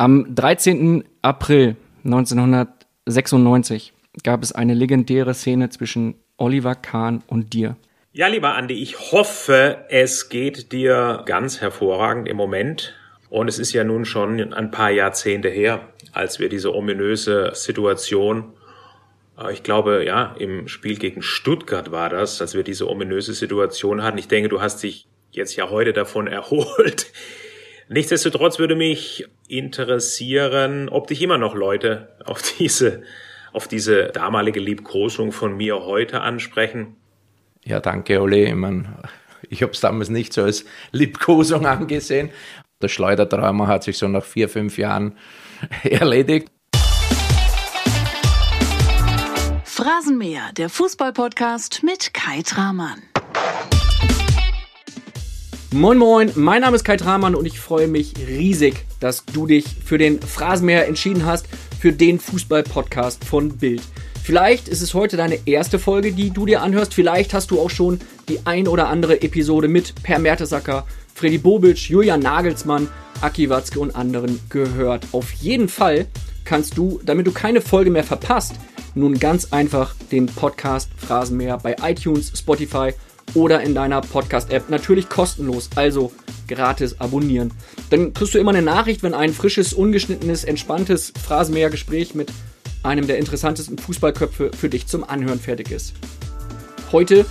Am 13. April 1996 gab es eine legendäre Szene zwischen Oliver Kahn und dir. Ja, lieber Andi, ich hoffe, es geht dir ganz hervorragend im Moment. Und es ist ja nun schon ein paar Jahrzehnte her, als wir diese ominöse Situation, äh, ich glaube, ja, im Spiel gegen Stuttgart war das, als wir diese ominöse Situation hatten. Ich denke, du hast dich jetzt ja heute davon erholt. Nichtsdestotrotz würde mich interessieren, ob dich immer noch Leute auf diese, auf diese damalige Liebkosung von mir heute ansprechen. Ja, danke, Olli. Ich, mein, ich habe es damals nicht so als Liebkosung angesehen. Das Schleudertrauma hat sich so nach vier, fünf Jahren erledigt. Phrasenmäher, der Fußballpodcast mit Kai Tramann. Moin Moin, mein Name ist Kai Tramann und ich freue mich riesig, dass du dich für den Phrasenmäher entschieden hast, für den Fußball-Podcast von Bild. Vielleicht ist es heute deine erste Folge, die du dir anhörst. Vielleicht hast du auch schon die ein oder andere Episode mit Per Mertesacker, Freddy Bobic, Julian Nagelsmann, Aki Watzke und anderen gehört. Auf jeden Fall kannst du, damit du keine Folge mehr verpasst, nun ganz einfach den Podcast Phrasenmäher bei iTunes, Spotify oder in deiner Podcast-App. Natürlich kostenlos, also gratis abonnieren. Dann kriegst du immer eine Nachricht, wenn ein frisches, ungeschnittenes, entspanntes Phrasenmäher-Gespräch mit einem der interessantesten Fußballköpfe für dich zum Anhören fertig ist. Heute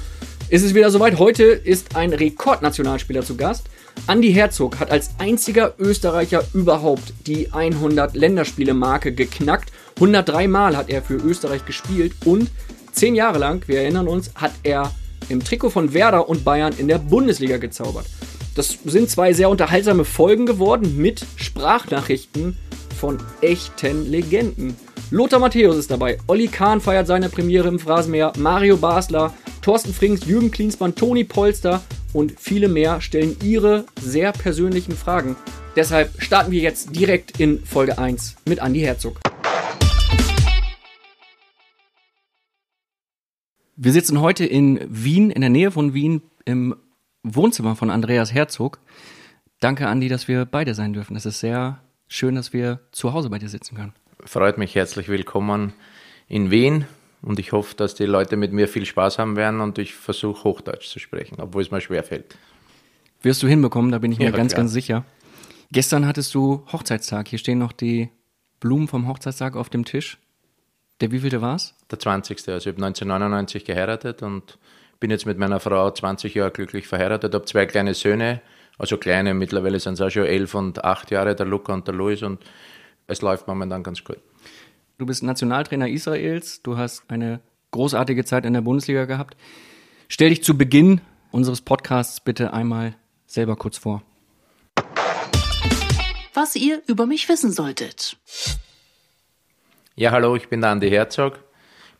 ist es wieder soweit. Heute ist ein Rekordnationalspieler zu Gast. Andy Herzog hat als einziger Österreicher überhaupt die 100 Länderspiele-Marke geknackt. 103 Mal hat er für Österreich gespielt und 10 Jahre lang, wir erinnern uns, hat er im Trikot von Werder und Bayern in der Bundesliga gezaubert. Das sind zwei sehr unterhaltsame Folgen geworden mit Sprachnachrichten von echten Legenden. Lothar Matthäus ist dabei, Olli Kahn feiert seine Premiere im Phrasenmäher, Mario Basler, Thorsten Frings, Jürgen Klinsmann, Toni Polster und viele mehr stellen ihre sehr persönlichen Fragen. Deshalb starten wir jetzt direkt in Folge 1 mit Andy Herzog. Wir sitzen heute in Wien, in der Nähe von Wien, im Wohnzimmer von Andreas Herzog. Danke, Andi, dass wir beide sein dürfen. Es ist sehr schön, dass wir zu Hause bei dir sitzen können. Freut mich herzlich willkommen in Wien und ich hoffe, dass die Leute mit mir viel Spaß haben werden und ich versuche Hochdeutsch zu sprechen, obwohl es mir schwer fällt. Wirst du hinbekommen, da bin ich mir ja, ganz, klar. ganz sicher. Gestern hattest du Hochzeitstag. Hier stehen noch die Blumen vom Hochzeitstag auf dem Tisch. Der wievielte war es? Der 20. Also ich habe 1999 geheiratet und bin jetzt mit meiner Frau 20 Jahre glücklich verheiratet, habe zwei kleine Söhne, also kleine, mittlerweile sind es auch schon elf und acht Jahre, der Luca und der Luis und es läuft momentan ganz gut. Du bist Nationaltrainer Israels, du hast eine großartige Zeit in der Bundesliga gehabt. Stell dich zu Beginn unseres Podcasts bitte einmal selber kurz vor. Was ihr über mich wissen solltet. Ja, hallo, ich bin der Andi Herzog.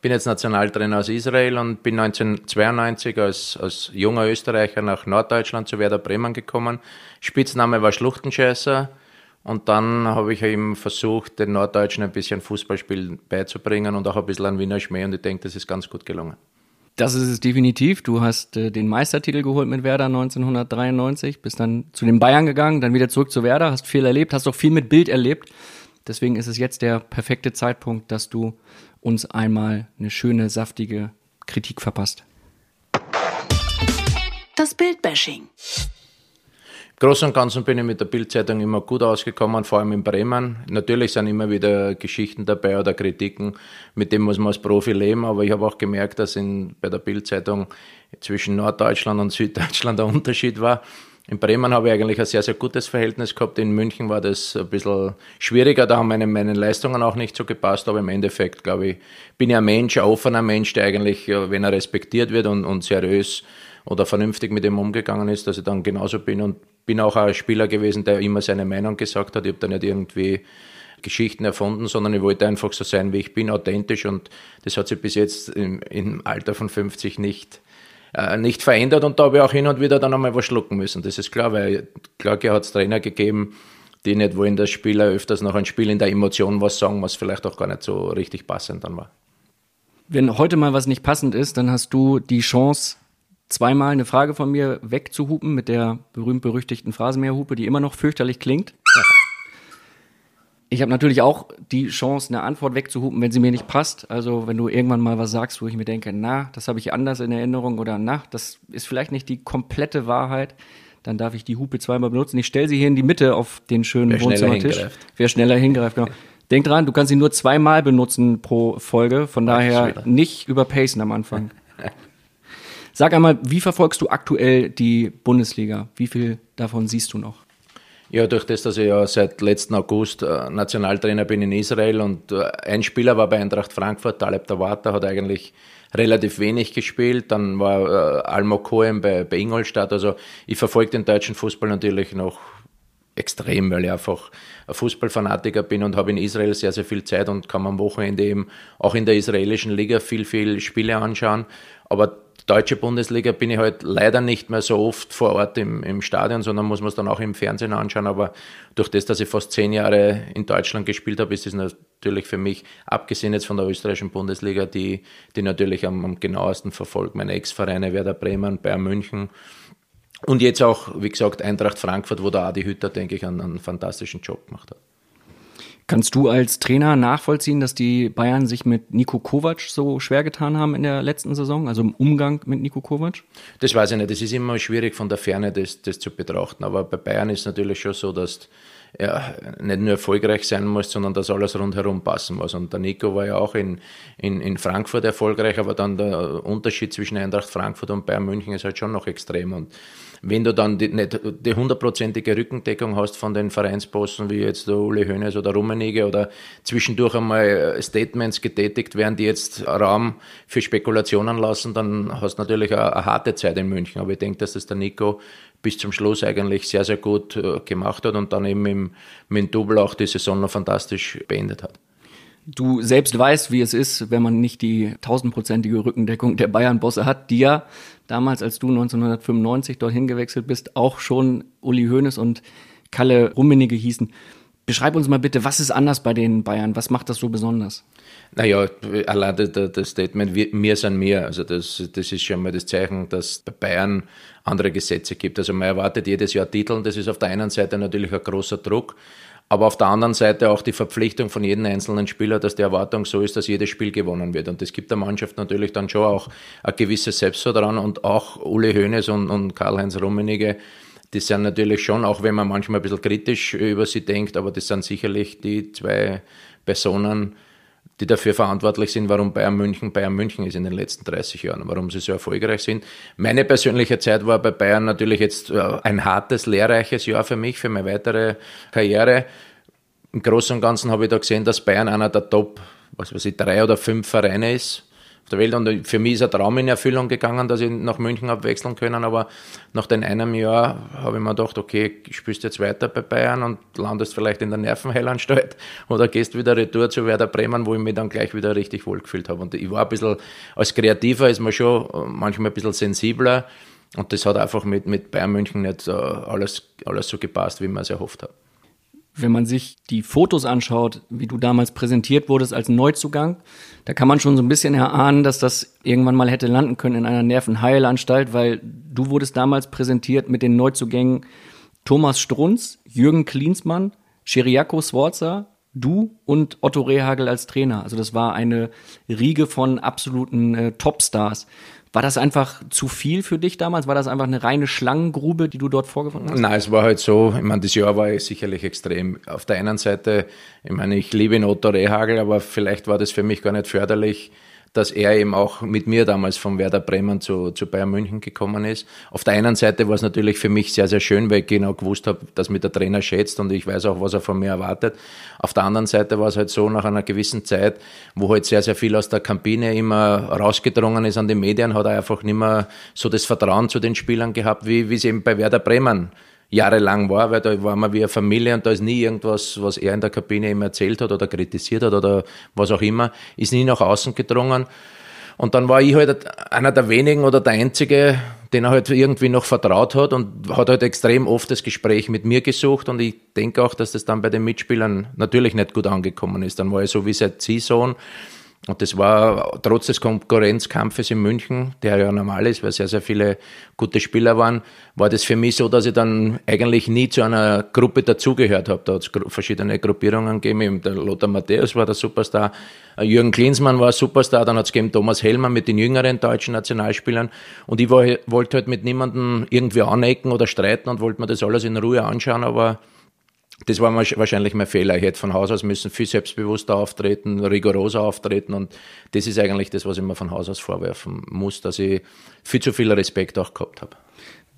Bin jetzt Nationaltrainer aus Israel und bin 1992 als, als junger Österreicher nach Norddeutschland zu Werder Bremen gekommen. Spitzname war Schluchtenscheißer. Und dann habe ich eben versucht, den Norddeutschen ein bisschen Fußballspielen beizubringen und auch ein bisschen an Wiener Schmäh. Und ich denke, das ist ganz gut gelungen. Das ist es definitiv. Du hast äh, den Meistertitel geholt mit Werder 1993, bist dann zu den Bayern gegangen, dann wieder zurück zu Werder, hast viel erlebt, hast auch viel mit Bild erlebt. Deswegen ist es jetzt der perfekte Zeitpunkt, dass du uns einmal eine schöne, saftige Kritik verpasst. Das Bildbashing. Groß und Ganzen bin ich mit der Bildzeitung immer gut ausgekommen, vor allem in Bremen. Natürlich sind immer wieder Geschichten dabei oder Kritiken, mit dem muss man als Profi leben, aber ich habe auch gemerkt, dass in, bei der Bildzeitung zwischen Norddeutschland und Süddeutschland der Unterschied war. In Bremen habe ich eigentlich ein sehr, sehr gutes Verhältnis gehabt. In München war das ein bisschen schwieriger. Da haben meine, meine Leistungen auch nicht so gepasst. Aber im Endeffekt, glaube ich, bin ich ein Mensch, ein offener Mensch, der eigentlich, wenn er respektiert wird und, und seriös oder vernünftig mit ihm umgegangen ist, dass ich dann genauso bin. Und bin auch ein Spieler gewesen, der immer seine Meinung gesagt hat. Ich habe da nicht irgendwie Geschichten erfunden, sondern ich wollte einfach so sein, wie ich bin, authentisch. Und das hat sich bis jetzt im, im Alter von 50 nicht äh, nicht verändert und da habe ich auch hin und wieder dann einmal was schlucken müssen. Das ist klar, weil klar hat es Trainer gegeben, die nicht wollen, dass Spieler öfters noch ein Spiel in der Emotion was sagen, was vielleicht auch gar nicht so richtig passend dann war. Wenn heute mal was nicht passend ist, dann hast du die Chance, zweimal eine Frage von mir wegzuhupen mit der berühmt-berüchtigten Phrasenmeerhupe, die immer noch fürchterlich klingt. Ich habe natürlich auch die Chance, eine Antwort wegzuhupen, wenn sie mir nicht passt. Also wenn du irgendwann mal was sagst, wo ich mir denke, na, das habe ich anders in Erinnerung oder na, das ist vielleicht nicht die komplette Wahrheit, dann darf ich die Hupe zweimal benutzen. Ich stelle sie hier in die Mitte auf den schönen Wer Wohnzimmertisch. hingreift. Wer schneller hingreift, genau. Denk dran, du kannst sie nur zweimal benutzen pro Folge, von daher nicht überpacen am Anfang. Sag einmal, wie verfolgst du aktuell die Bundesliga? Wie viel davon siehst du noch? Ja, durch das, dass ich ja seit letzten August äh, Nationaltrainer bin in Israel und äh, ein Spieler war bei Eintracht Frankfurt, Taleb Tawata, hat eigentlich relativ wenig gespielt. Dann war äh, Almo Cohen bei, bei Ingolstadt. Also ich verfolge den deutschen Fußball natürlich noch extrem, weil ich einfach ein Fußballfanatiker bin und habe in Israel sehr, sehr viel Zeit und kann am Wochenende eben auch in der israelischen Liga viel, viel Spiele anschauen. Aber deutsche Bundesliga bin ich halt leider nicht mehr so oft vor Ort im, im Stadion, sondern muss man es dann auch im Fernsehen anschauen. Aber durch das, dass ich fast zehn Jahre in Deutschland gespielt habe, ist es natürlich für mich, abgesehen jetzt von der österreichischen Bundesliga, die, die natürlich am, am genauesten verfolgt. Meine Ex-Vereine Werder Bremen, Bayern München, und jetzt auch, wie gesagt, Eintracht Frankfurt, wo der Adi Hütter, denke ich, einen, einen fantastischen Job gemacht hat. Kannst du als Trainer nachvollziehen, dass die Bayern sich mit Nico Kovac so schwer getan haben in der letzten Saison, also im Umgang mit Nico Kovac? Das weiß ich nicht. Es ist immer schwierig von der Ferne das, das zu betrachten. Aber bei Bayern ist natürlich schon so, dass ja, nicht nur erfolgreich sein muss, sondern dass alles rundherum passen muss. Und der Nico war ja auch in, in, in Frankfurt erfolgreich, aber dann der Unterschied zwischen Eintracht Frankfurt und Bayern München ist halt schon noch extrem. Und wenn du dann die, nicht die hundertprozentige Rückendeckung hast von den Vereinsbossen, wie jetzt der Uli Hoeneß oder Rummenigge oder zwischendurch einmal Statements getätigt werden, die jetzt Raum für Spekulationen lassen, dann hast du natürlich eine, eine harte Zeit in München. Aber ich denke, dass das der Nico bis zum Schluss eigentlich sehr, sehr gut äh, gemacht hat und dann eben im, mit dem Double auch die Saison noch fantastisch beendet hat. Du selbst weißt, wie es ist, wenn man nicht die tausendprozentige Rückendeckung der Bayern-Bosse hat, die ja damals, als du 1995 dorthin gewechselt bist, auch schon Uli Hoeneß und Kalle Rummenigge hießen. Beschreib uns mal bitte, was ist anders bei den Bayern? Was macht das so besonders? Naja, allein das, Statement, wir sind mehr. Also das, das ist schon mal das Zeichen, dass bei Bayern andere Gesetze gibt. Also man erwartet jedes Jahr Titel und das ist auf der einen Seite natürlich ein großer Druck. Aber auf der anderen Seite auch die Verpflichtung von jedem einzelnen Spieler, dass die Erwartung so ist, dass jedes Spiel gewonnen wird. Und das gibt der Mannschaft natürlich dann schon auch ein gewisses Selbstvertrauen und auch Uli Hoeneß und, und Karl-Heinz Rummenigge, die sind natürlich schon, auch wenn man manchmal ein bisschen kritisch über sie denkt, aber das sind sicherlich die zwei Personen, die dafür verantwortlich sind, warum Bayern München Bayern München ist in den letzten 30 Jahren, warum sie so erfolgreich sind. Meine persönliche Zeit war bei Bayern natürlich jetzt äh, ein hartes, lehrreiches Jahr für mich, für meine weitere Karriere. Im Großen und Ganzen habe ich da gesehen, dass Bayern einer der Top, was weiß ich, drei oder fünf Vereine ist der Welt. Und für mich ist ein Traum in Erfüllung gegangen, dass ich nach München habe wechseln können. Aber nach den einem Jahr habe ich mir gedacht, okay, spielst jetzt weiter bei Bayern und landest vielleicht in der Nervenheilanstalt oder gehst wieder retour zu Werder Bremen, wo ich mich dann gleich wieder richtig wohlgefühlt habe. Und ich war ein bisschen, als Kreativer ist man schon manchmal ein bisschen sensibler. Und das hat einfach mit, mit Bayern München nicht alles, alles so gepasst, wie man es erhofft hat wenn man sich die Fotos anschaut, wie du damals präsentiert wurdest als Neuzugang, da kann man schon so ein bisschen erahnen, dass das irgendwann mal hätte landen können in einer Nervenheilanstalt, weil du wurdest damals präsentiert mit den Neuzugängen Thomas Strunz, Jürgen Klinsmann, Chiriaco Sforza, du und Otto Rehagel als Trainer. Also das war eine Riege von absoluten äh, Topstars. War das einfach zu viel für dich damals? War das einfach eine reine Schlangengrube, die du dort vorgefunden hast? Nein, es war halt so, ich meine, das Jahr war sicherlich extrem. Auf der einen Seite, ich meine, ich liebe Otto Rehagel, aber vielleicht war das für mich gar nicht förderlich, dass er eben auch mit mir damals von Werder Bremen zu, zu Bayern München gekommen ist. Auf der einen Seite war es natürlich für mich sehr, sehr schön, weil ich genau gewusst habe, dass mich der Trainer schätzt und ich weiß auch, was er von mir erwartet. Auf der anderen Seite war es halt so, nach einer gewissen Zeit, wo halt sehr, sehr viel aus der Kabine immer rausgedrungen ist an die Medien, hat er einfach nicht mehr so das Vertrauen zu den Spielern gehabt, wie, wie es eben bei Werder Bremen jahrelang war, weil da war man wie eine Familie und da ist nie irgendwas, was er in der Kabine ihm erzählt hat oder kritisiert hat oder was auch immer, ist nie nach außen gedrungen. Und dann war ich halt einer der wenigen oder der Einzige, den er halt irgendwie noch vertraut hat und hat halt extrem oft das Gespräch mit mir gesucht und ich denke auch, dass das dann bei den Mitspielern natürlich nicht gut angekommen ist. Dann war ich so wie sein Ziehsohn Und das war trotz des Konkurrenzkampfes in München, der ja normal ist, weil sehr, sehr viele gute Spieler waren, war das für mich so, dass ich dann eigentlich nie zu einer Gruppe dazugehört habe. Da hat es verschiedene Gruppierungen gegeben. Der Lothar Matthäus war der Superstar, Jürgen Klinsmann war Superstar, dann hat es gegeben Thomas Hellmann mit den jüngeren deutschen Nationalspielern. Und ich wollte halt mit niemandem irgendwie anecken oder streiten und wollte mir das alles in Ruhe anschauen, aber das war wahrscheinlich mein Fehler. Ich hätte von Haus aus müssen viel selbstbewusster auftreten, rigoroser auftreten und das ist eigentlich das, was ich mir von Haus aus vorwerfen muss, dass ich viel zu viel Respekt auch gehabt habe.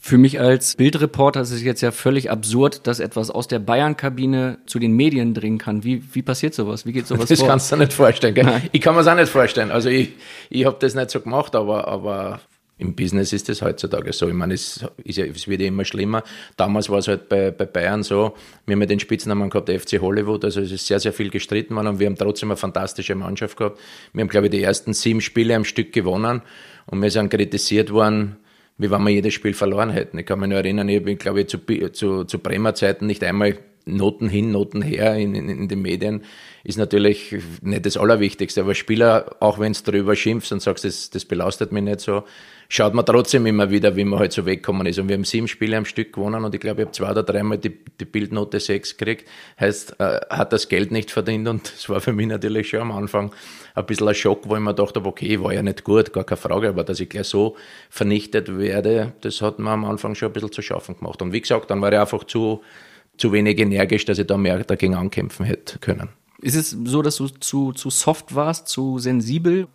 Für mich als Bildreporter ist es jetzt ja völlig absurd, dass etwas aus der Bayern-Kabine zu den Medien dringen kann. Wie, wie passiert sowas? Wie geht sowas das vor? Das kannst du nicht vorstellen. Gell? Ich kann mir es auch nicht vorstellen. Also ich, ich habe das nicht so gemacht, aber, aber im Business ist das heutzutage so. Ich meine, es, ist ja, es wird ja immer schlimmer. Damals war es halt bei, bei Bayern so, wir haben ja den Spitznamen gehabt, FC Hollywood, also es ist sehr, sehr viel gestritten worden und wir haben trotzdem eine fantastische Mannschaft gehabt. Wir haben, glaube ich, die ersten sieben Spiele am Stück gewonnen und wir sind kritisiert worden, wie wenn wir jedes Spiel verloren hätten. Ich kann mich nur erinnern, ich bin, glaube ich, zu, zu, zu Bremer Zeiten nicht einmal Noten hin, Noten her in, in, in, den Medien ist natürlich nicht das Allerwichtigste. Aber Spieler, auch wenn du darüber schimpfst und sagst, das, das belastet mich nicht so, schaut man trotzdem immer wieder, wie man halt so wegkommen ist. Und wir haben sieben Spiele am Stück gewonnen und ich glaube, ich habe zwei oder dreimal die, die Bildnote sechs gekriegt. Heißt, äh, hat das Geld nicht verdient und das war für mich natürlich schon am Anfang ein bisschen ein Schock, wo ich mir gedacht habe, okay, war ja nicht gut, gar keine Frage, aber dass ich gleich so vernichtet werde, das hat mir am Anfang schon ein bisschen zu schaffen gemacht. Und wie gesagt, dann war ich einfach zu, zu wenig energisch, dass ich da mehr dagegen ankämpfen hätte können. Ist es so, dass du zu, zu soft warst, zu sensibel?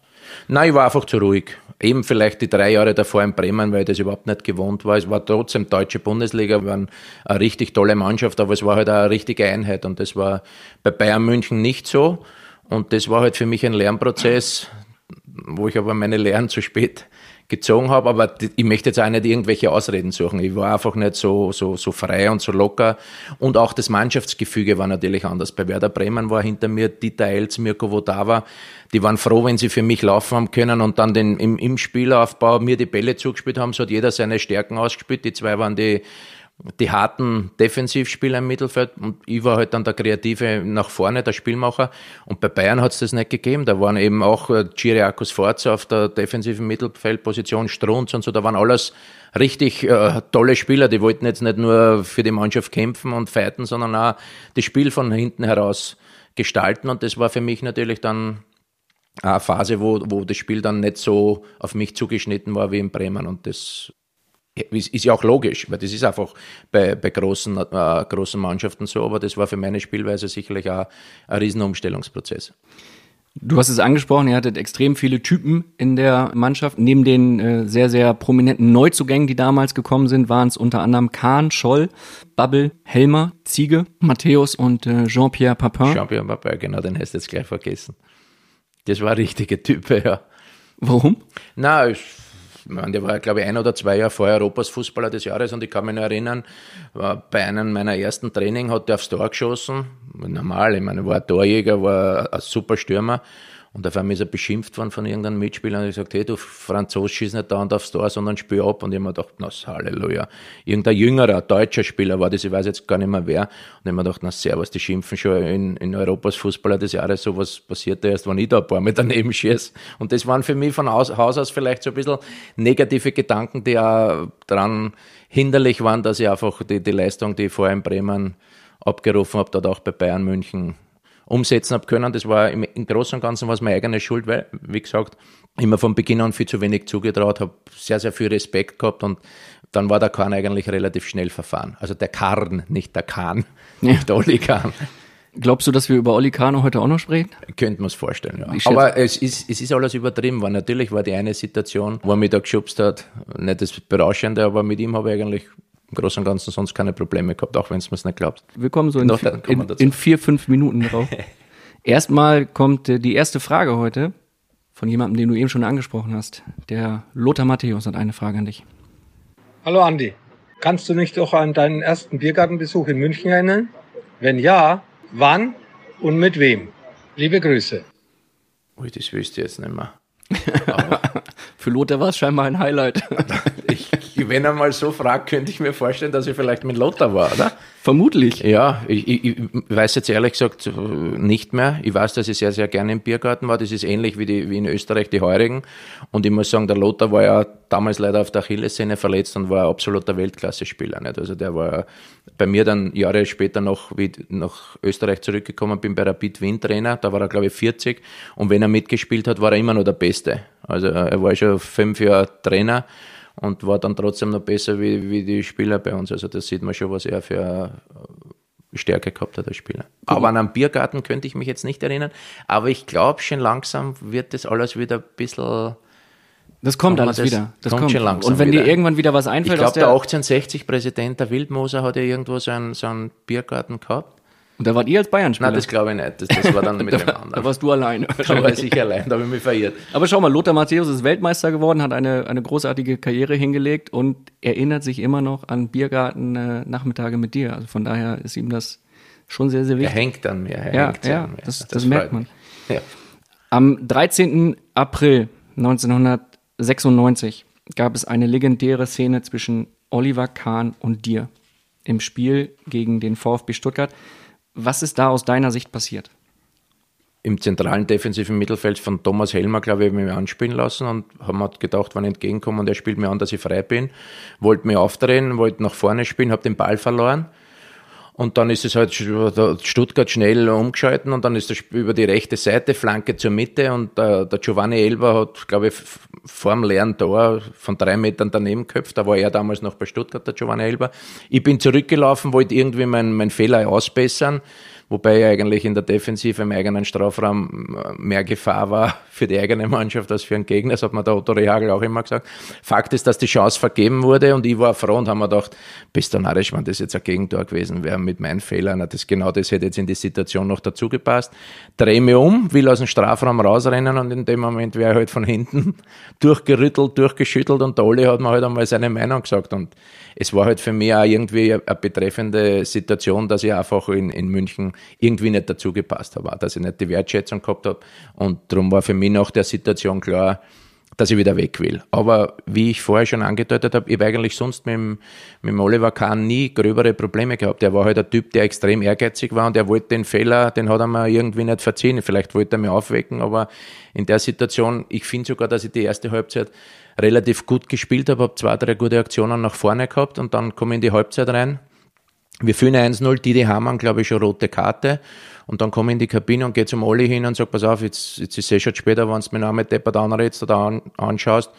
Nein, ich war einfach zu ruhig. Eben vielleicht die drei Jahre davor in Bremen, weil ich das überhaupt nicht gewohnt war. Es war trotzdem deutsche Bundesliga, wir waren eine richtig tolle Mannschaft, aber es war halt eine richtige Einheit und das war bei Bayern München nicht so. Und das war halt für mich ein Lernprozess, wo ich aber meine Lehren zu spät gezogen habe, aber ich möchte jetzt auch nicht irgendwelche Ausreden suchen. Ich war einfach nicht so, so, so frei und so locker. Und auch das Mannschaftsgefüge war natürlich anders. Bei Werder Bremen war hinter mir Dieter Elz, Mirko Vodava. Die waren froh, wenn sie für mich laufen haben können und dann den, im, im Spielaufbau mir die Bälle zugespielt haben. So hat jeder seine Stärken ausgespielt. Die zwei waren die die harten Defensivspieler im Mittelfeld und ich war halt dann der Kreative nach vorne, der Spielmacher. Und bei Bayern hat es das nicht gegeben. Da waren eben auch Chiriakos äh, Forza auf der defensiven Mittelfeldposition, Strunz und so. Da waren alles richtig äh, tolle Spieler. Die wollten jetzt nicht nur für die Mannschaft kämpfen und fighten, sondern auch das Spiel von hinten heraus gestalten. Und das war für mich natürlich dann eine Phase, wo, wo das Spiel dann nicht so auf mich zugeschnitten war wie in Bremen. Und das ist ja auch logisch, weil das ist einfach bei, bei großen, äh, großen Mannschaften so, aber das war für meine Spielweise sicherlich auch ein Riesenumstellungsprozess. Du hast es angesprochen, ihr hattet extrem viele Typen in der Mannschaft. Neben den äh, sehr, sehr prominenten Neuzugängen, die damals gekommen sind, waren es unter anderem Kahn, Scholl, Babbel, Helmer, Ziege, Matthäus und äh, Jean-Pierre Papin. Jean-Pierre Papin, genau, den hast du jetzt gleich vergessen. Das war richtige Type, ja. Warum? Na, ich meine, der war, glaube ich, ein oder zwei Jahre vorher Europas Fußballer des Jahres und ich kann mich noch erinnern, bei einem meiner ersten Training hat er aufs Tor geschossen. Normal, ich meine, war ein Torjäger, war ein super Stürmer und auf einmal ist er beschimpft worden von irgendeinem Mitspieler und ich gesagt, hey, du Franzos, schieß nicht da und aufs Tor, sondern spiel ab. Und ich habe mir gedacht, na, Halleluja. Irgendein jüngerer, deutscher Spieler war das, ich weiß jetzt gar nicht mehr wer. Und ich habe mir gedacht, na, servus, die schimpfen schon in, in Europas Fußballer des Jahres, sowas passiert erst, wenn ich da ein paar mit daneben schieße. Und das waren für mich von Haus, Haus aus vielleicht so ein bisschen negative Gedanken, die auch dran hinderlich waren, dass ich einfach die, die Leistung, die ich vorher in Bremen abgerufen habe, dort auch bei Bayern München umsetzen habe können. Das war im, im Großen und Ganzen was meine eigene Schuld, weil, wie gesagt, immer von Beginn an viel zu wenig zugetraut, habe sehr, sehr viel Respekt gehabt und dann war der Kahn eigentlich relativ schnell verfahren. Also der Karn, nicht der Kahn, ja. nicht der Olli Kahn. Glaubst du, dass wir über Olli Kahn heute auch noch sprechen? Könnten wir es vorstellen, ja. Aber es ist, es ist alles übertrieben, weil natürlich war die eine Situation, wo er mich da geschubst hat, nicht das Berauschende, aber mit ihm habe ich eigentlich im Großen und Ganzen sonst keine Probleme gehabt, auch wenn es nicht glaubst. Wir kommen so in, Doch, in, in, vier, fünf Minuten drauf. Erstmal kommt äh, die erste Frage heute von jemandem, den du eben schon angesprochen hast. Der Lothar Matthäus hat eine Frage an dich. Hallo Andi, kannst du dich doch an deinen ersten Biergartenbesuch in München erinnern? Wenn ja, wann und mit wem? Liebe Grüße. Ui, das wüsste ich jetzt nicht mehr. Für Lothar war es scheinbar ein Highlight. wenn er mal so fragt, könnte ich mir vorstellen, dass er vielleicht mit Lothar war, oder? Vermutlich. Ja, ich, ich, weiß jetzt ehrlich gesagt nicht mehr. Ich weiß, dass ich sehr, sehr gerne im Biergarten war. Das ist ähnlich wie, die, wie in Österreich die Heurigen. Und ich muss sagen, der Lothar war ja damals leider auf der Achillessehne verletzt und war ein absoluter Weltklasse-Spieler. Nicht? Also der war bei mir dann Jahre später noch, wie nach Österreich zurückgekommen bin, bei Rapid Wien Trainer. Da war er, glaube ich, 40. Und wenn er mitgespielt hat, war er immer noch der Beste. Also er war schon fünf Jahre Trainer und war dann trotzdem noch besser wie, wie die Spieler bei uns. Also das sieht man schon, was er für Stärke gehabt hat als Spieler. Aber an einen Biergarten könnte ich mich jetzt nicht erinnern. Aber ich glaube, schon langsam wird das alles wieder ein bisschen. Das kommt alles das wieder. Das kommt, kommt, schon langsam. Und wenn wieder. dir irgendwann wieder was einfällt, ich glaube, der, der 1860-Präsident der Wildmoser hat ja irgendwo so einen, so einen Biergarten gehabt. Und da wart ihr als Bayern-Spieler? Nein, das glaube ich nicht. Das, das war dann mit da, dem anderen. Da warst du alleine. Da war ich allein, da habe ich mich verirrt. Aber schau mal, Lothar Matthäus ist Weltmeister geworden, hat eine, eine großartige Karriere hingelegt und erinnert sich immer noch an Biergarten-Nachmittage äh, mit dir. Also von daher ist ihm das schon sehr, sehr wichtig. Er hängt an mir. Er ja, hängt ja, an mir. Das, das, das merkt man. Ja. Am 13. April 1996 gab es eine legendäre Szene zwischen Oliver Kahn und dir im Spiel gegen den VfB Stuttgart. Was ist da aus deiner Sicht passiert? Im zentralen defensiven Mittelfeld von Thomas Helmer, glaube ich, habe ich mich anspielen lassen und haben mir gedacht, wann entgegenkommen und er spielt mir an, dass ich frei bin. Wollte mich aufdrehen, wollte nach vorne spielen, habe den Ball verloren. Und dann ist es halt Stuttgart schnell umgeschalten und dann ist das über die rechte Seite, Flanke zur Mitte und der, der Giovanni Elber hat, glaube ich, vor dem leeren Tor von drei Metern daneben geköpft. Da war er damals noch bei Stuttgart, der Giovanni Elber. Ich bin zurückgelaufen, wollte irgendwie meinen mein Fehler ausbessern wobei eigentlich in der Defensive im eigenen Strafraum äh, mehr Gefahr war für die eigene Mannschaft als für einen Gegner. Das hat mir der Otto Rehagel auch immer gesagt. Fakt ist, dass die Chance vergeben wurde und ich war froh und haben mir gedacht, bist du narrisch, wenn das jetzt ein Gegentor gewesen wäre mit meinen Fehlern. Das, genau das hätte jetzt in die Situation noch dazu gepasst. Dreh mich um, will aus dem Strafraum rausrennen und in dem Moment wäre halt von hinten durchgerüttelt, durchgeschüttelt und der Olli hat mir halt einmal seine Meinung gesagt und es war halt für mich auch irgendwie eine betreffende Situation, dass ich einfach in, in München irgendwie nicht dazu gepasst habe, dass ich nicht die Wertschätzung gehabt habe. Und darum war für mich nach der Situation klar, dass ich wieder weg will. Aber wie ich vorher schon angedeutet habe, ich habe eigentlich sonst mit dem, mit dem Oliver Kahn nie gröbere Probleme gehabt. Er war halt ein Typ, der extrem ehrgeizig war und er wollte den Fehler, den hat er mir irgendwie nicht verziehen. Vielleicht wollte er mich aufwecken, aber in der Situation, ich finde sogar, dass ich die erste Halbzeit relativ gut gespielt habe, habe zwei, drei gute Aktionen nach vorne gehabt und dann komme ich in die Halbzeit rein. Wir führen 1-0, Didi Hamann, glaube ich, schon rote Karte. Und dann komme ich in die Kabine und gehe zum Olli hin und sage, pass auf, jetzt, jetzt ist es eh schon später, wenn du mir mit deppert anredst oder an, anschaust,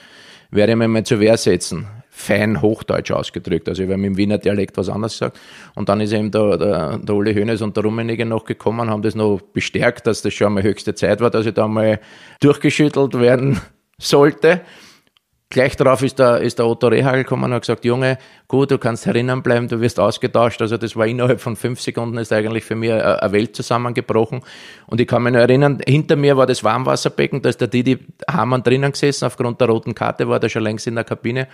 werde ich mir mal zur Wehr setzen. Fein Hochdeutsch ausgedrückt. Also ich habe im Wiener Dialekt was anderes gesagt. Und dann ist eben der, der, der Uli Hoeneß und der Rummenigge noch gekommen, haben das noch bestärkt, dass das schon mal höchste Zeit war, dass ich da mal durchgeschüttelt werden sollte. Gleich darauf ist der, ist der Otto Rehagel gekommen und hat gesagt, Junge, gut, du kannst herinnen bleiben, du wirst ausgetauscht. Also das war innerhalb von fünf Sekunden ist eigentlich für mich eine Welt zusammengebrochen. Und ich kann mich noch erinnern, hinter mir war das Warmwasserbecken, da ist der Didi Hamann drinnen gesessen, aufgrund der roten Karte war der schon längst in der Kabine.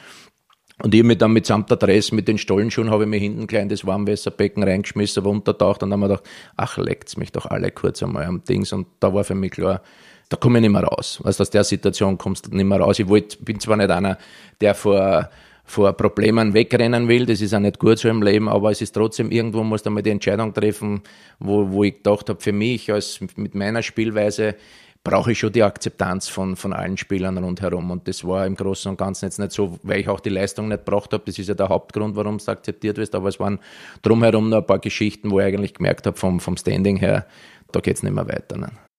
Und ich mich dann mitsamt der Dress, mit den Stollenschuhen, habe ich mir hinten klein das Warmwasserbecken reingeschmissen, aber untertaucht und dann haben wir gedacht, ach, leckt's mich doch alle kurz einmal am Dings. Und da war für mich klar, da komme ich nicht mehr raus. Also aus der Situation kommst du nicht mehr raus. Ich wollt, bin zwar nicht einer, der vor, vor Problemen wegrennen will, das ist auch nicht gut so im Leben, aber es ist trotzdem, irgendwo musst du mal die Entscheidung treffen, wo, wo ich gedacht habe, für mich als mit meiner Spielweise brauche ich schon die Akzeptanz von, von allen Spielern rundherum. Und das war im Großen und Ganzen jetzt nicht so, weil ich auch die Leistung nicht braucht habe. Das ist ja der Hauptgrund, warum es akzeptiert wird. Aber es waren drumherum noch ein paar Geschichten, wo ich eigentlich gemerkt habe, vom, vom Standing her, da geht es nicht mehr weiter. Ne?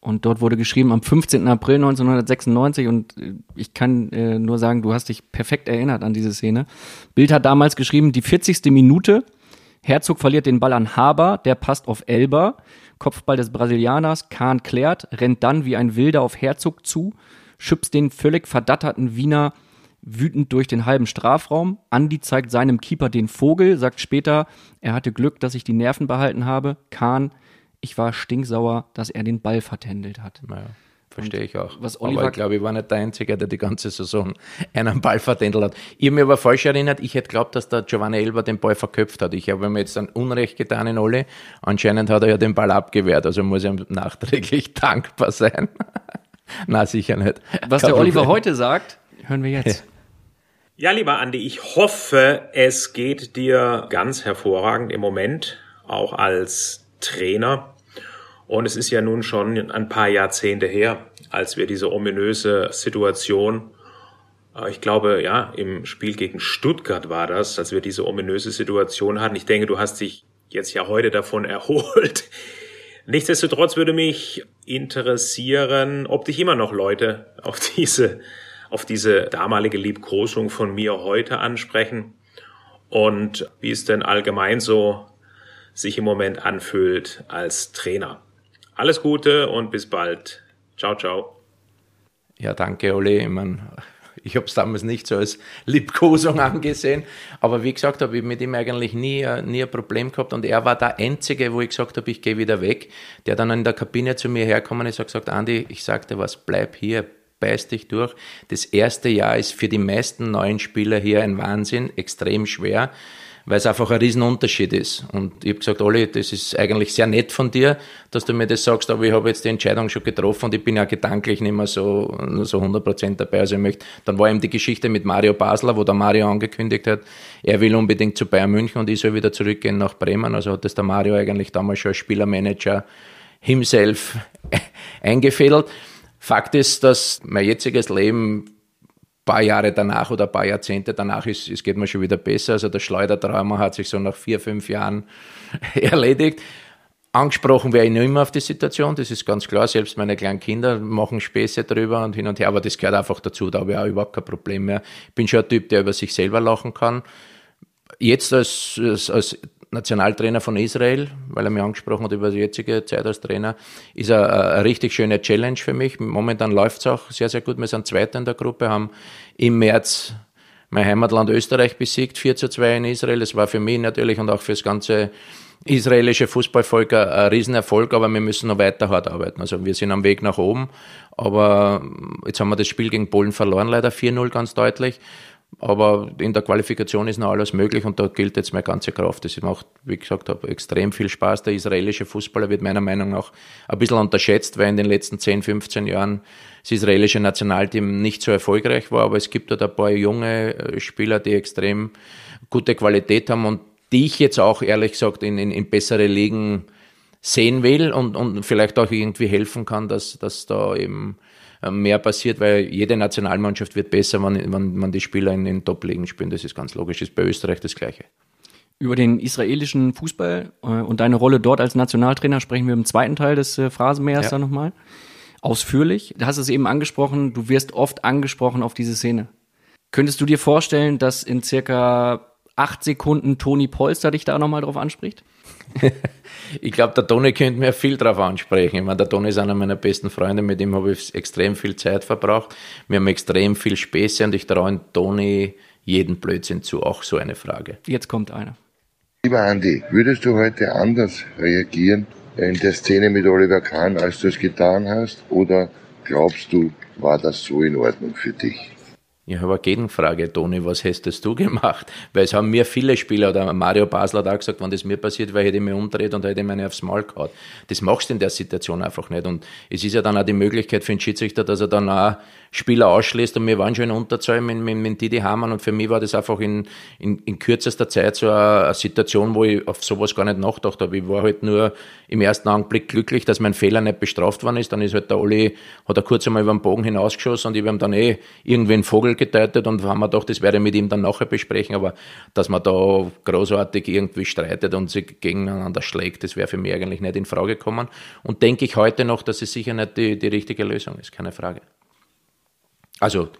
Und dort wurde geschrieben am 15. April 1996 und äh, ich kann äh, nur sagen, du hast dich perfekt erinnert an diese Szene. Bild hat damals geschrieben, die 40. Minute, Herzog verliert den Ball an Haber, der passt auf Elber, Kopfball des Brasilianers, Kahn klärt, rennt dann wie ein Wilder auf Herzog zu, schubst den völlig verdatterten Wiener wütend durch den halben Strafraum. Andi zeigt seinem Keeper den Vogel, sagt später, er hatte Glück, dass ich die Nerven behalten habe. Kahn ich war stinksauer, dass er den Ball vertändelt hat. Naja, verstehe ich auch. Was Oliver, aber ich glaube, ich war nicht der Einzige, der die ganze Saison einen Ball vertändelt hat. Ich habe mir aber falsch erinnert, ich hätte glaubt, dass der Giovanni Elber den Ball verköpft hat. Ich habe mir jetzt ein Unrecht getan in Olli. Anscheinend hat er ja den Ball abgewehrt, also muss er ihm nachträglich dankbar sein. Na, sicher nicht. Was Kein der Oliver Problem. heute sagt, hören wir jetzt. Ja, lieber Andi, ich hoffe, es geht dir ganz hervorragend im Moment, auch als Trainer. Und es ist ja nun schon ein paar Jahrzehnte her, als wir diese ominöse Situation, äh, ich glaube, ja, im Spiel gegen Stuttgart war das, als wir diese ominöse Situation hatten. Ich denke, du hast dich jetzt ja heute davon erholt. Nichtsdestotrotz würde mich interessieren, ob dich immer noch Leute auf diese, auf diese damalige Liebkosung von mir heute ansprechen und wie es denn allgemein so sich im Moment anfühlt als Trainer. Alles Gute und bis bald. Ciao, ciao. Ja, danke, Olli. Ich, mein, ich habe es damals nicht so als Liebkosung angesehen, aber wie gesagt, habe ich mit ihm eigentlich nie, nie ein Problem gehabt und er war der Einzige, wo ich gesagt habe, ich gehe wieder weg, der dann in der Kabine zu mir herkommen ist und gesagt, Andi, ich sagte was, bleib hier, beiß dich durch. Das erste Jahr ist für die meisten neuen Spieler hier ein Wahnsinn, extrem schwer weil es einfach ein Riesenunterschied ist. Und ich habe gesagt, Olli, das ist eigentlich sehr nett von dir, dass du mir das sagst, aber ich habe jetzt die Entscheidung schon getroffen und ich bin ja gedanklich nicht mehr so, so 100% dabei. Also ich möchte, dann war eben die Geschichte mit Mario Basler, wo der Mario angekündigt hat, er will unbedingt zu Bayern München und ich soll wieder zurückgehen nach Bremen. Also hat das der Mario eigentlich damals schon als Spielermanager himself eingefädelt. Fakt ist, dass mein jetziges Leben paar Jahre danach oder ein paar Jahrzehnte danach ist, es geht mir schon wieder besser. Also der Schleudertrauma hat sich so nach vier, fünf Jahren erledigt. Angesprochen wäre ich nicht immer auf die Situation, das ist ganz klar. Selbst meine kleinen Kinder machen Späße drüber und hin und her, aber das gehört einfach dazu, da habe ich auch überhaupt kein Problem mehr. Ich bin schon ein Typ, der über sich selber lachen kann. Jetzt als, als, als Nationaltrainer von Israel, weil er mich angesprochen hat über die jetzige Zeit als Trainer, ist eine, eine richtig schöne Challenge für mich. Momentan läuft es auch sehr, sehr gut. Wir sind Zweiter in der Gruppe, haben im März mein Heimatland Österreich besiegt, 4 zu 2 in Israel. Das war für mich natürlich und auch für das ganze israelische Fußballvolk ein, ein Riesenerfolg, aber wir müssen noch weiter hart arbeiten. Also wir sind am Weg nach oben, aber jetzt haben wir das Spiel gegen Polen verloren, leider 4-0 ganz deutlich. Aber in der Qualifikation ist noch alles möglich und da gilt jetzt meine ganze Kraft. Das macht, wie gesagt extrem viel Spaß. Der israelische Fußballer wird meiner Meinung nach ein bisschen unterschätzt, weil in den letzten 10, 15 Jahren das israelische Nationalteam nicht so erfolgreich war. Aber es gibt dort ein paar junge äh, Spieler, die extrem gute Qualität haben und die ich jetzt auch ehrlich gesagt in, in, in bessere Ligen sehen will und, und vielleicht auch irgendwie helfen kann, dass, dass da eben mehr passiert, weil jede Nationalmannschaft wird besser, wenn, wenn, wenn die Spieler in den Top-Ligen spielen. Das ist ganz logisch. Das ist bei Österreich das Gleiche. Über den israelischen Fußball äh, und deine Rolle dort als Nationaltrainer sprechen wir im zweiten Teil des äh, Phrasenmähers ja. dann nochmal. Ausführlich. Du hast es eben angesprochen, du wirst oft angesprochen auf diese Szene. Könntest du dir vorstellen, dass in circa acht Sekunden Toni Polster dich da nochmal drauf anspricht? ich glaube, der Toni könnte mir viel drauf ansprechen. Ich meine, der Toni ist einer meiner besten Freunde, mit dem habe ich extrem viel Zeit verbracht. Wir haben extrem viel Späße und ich traue Toni jeden Blödsinn zu. Auch so eine Frage. Jetzt kommt einer. Lieber Andi, würdest du heute anders reagieren in der Szene mit Oliver Kahn, als du es getan hast? Oder glaubst du, war das so in Ordnung für dich? Ich habe eine Gegenfrage, Toni, was hättest du gemacht? Weil es haben mir viele Spieler, oder Mario Basler hat auch gesagt, wenn das mir passiert wäre, hätte ich mich umdreht und hätte ich meine aufs Maul gehauen. Das machst du in der Situation einfach nicht. Und es ist ja dann auch die Möglichkeit für den Schiedsrichter, dass er dann auch Spieler ausschließt und wir waren schon in Unterzahl mit, mit, mit Didi Hamann und für mich war das einfach in, in, in kürzester Zeit so eine, eine, Situation, wo ich auf sowas gar nicht nachgedacht habe. Ich war halt nur im ersten Augenblick glücklich, dass mein Fehler nicht bestraft worden ist. Dann ist halt der Olli, hat er kurz einmal über den Bogen hinausgeschossen und ich habe dann eh irgendwie einen Vogel gedeutet und haben wir gedacht, das werde ich mit ihm dann nachher besprechen, aber dass man da großartig irgendwie streitet und sich gegeneinander schlägt, das wäre für mich eigentlich nicht in Frage gekommen. Und denke ich heute noch, dass es sicher nicht die, die richtige Lösung ist, keine Frage. Also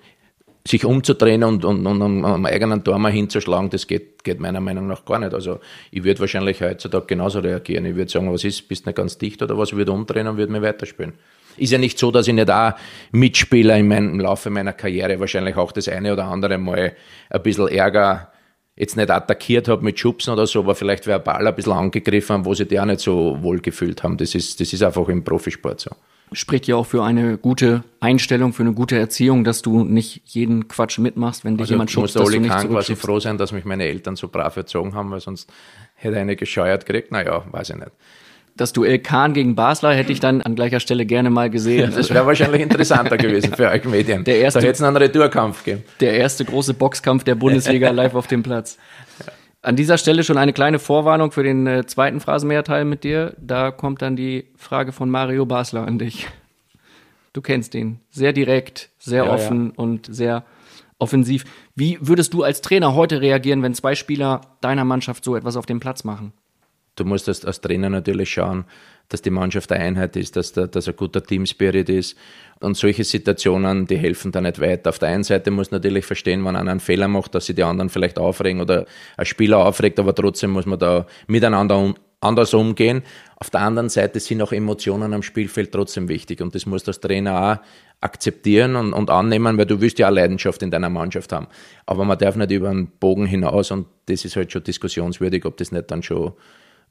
sich umzudrehen und, und, und am eigenen Tor mal hinzuschlagen, das geht, geht meiner Meinung nach gar nicht. Also ich würde wahrscheinlich heutzutage genauso reagieren. Ich würde sagen, was ist, bist nicht ganz dicht oder was, ich würde umdrehen und würde mir weiterspielen. Ist ja nicht so, dass ich nicht auch Mitspieler in meinem, im Laufe meiner Karriere wahrscheinlich auch das eine oder andere Mal ein bisschen Ärger jetzt nicht attackiert habe mit Schubsen oder so, aber vielleicht verbal ein bisschen angegriffen haben, wo sie die auch nicht so wohl gefühlt haben. Das ist, das ist einfach im Profisport so spricht ja auch für eine gute Einstellung, für eine gute Erziehung, dass du nicht jeden Quatsch mitmachst, wenn dich also jemand schubst, dass du nicht quasi froh sein, dass mich meine Eltern so brav erzogen haben, weil sonst hätte eine gescheuert gekriegt. Naja, weiß ich nicht. Das Duell Kahn gegen Basler hätte ich dann an gleicher Stelle gerne mal gesehen. das wäre wahrscheinlich interessanter gewesen für euch Medien. Der erste, da hätte es einen Retourkampf gegeben. Der erste große Boxkampf der Bundesliga live auf dem Platz. An dieser Stelle schon eine kleine Vorwarnung für den äh, zweiten Phrasenmehrteil mit dir. Da kommt dann die Frage von Mario Basler an dich. Du kennst ihn. Sehr direkt, sehr ja, offen ja. und sehr offensiv. Wie würdest du als Trainer heute reagieren, wenn zwei Spieler deiner Mannschaft so etwas auf dem Platz machen? Du musst als, als Trainer natürlich schauen, dass die Mannschaft eine Einheit ist, dass, da, dass ein guter Teamspirit ist. Und solche Situationen, die helfen da nicht weiter. Auf der einen Seite muss man natürlich verstehen, wenn einer einen Fehler macht, dass sich die anderen vielleicht aufregen oder ein Spieler aufregt, aber trotzdem muss man da miteinander um, anders umgehen. Auf der anderen Seite sind auch Emotionen am Spielfeld trotzdem wichtig und das musst du als Trainer auch akzeptieren und, und annehmen, weil du willst ja auch Leidenschaft in deiner Mannschaft haben. Aber man darf nicht über den Bogen hinaus und das ist halt schon diskussionswürdig, ob das nicht dann schon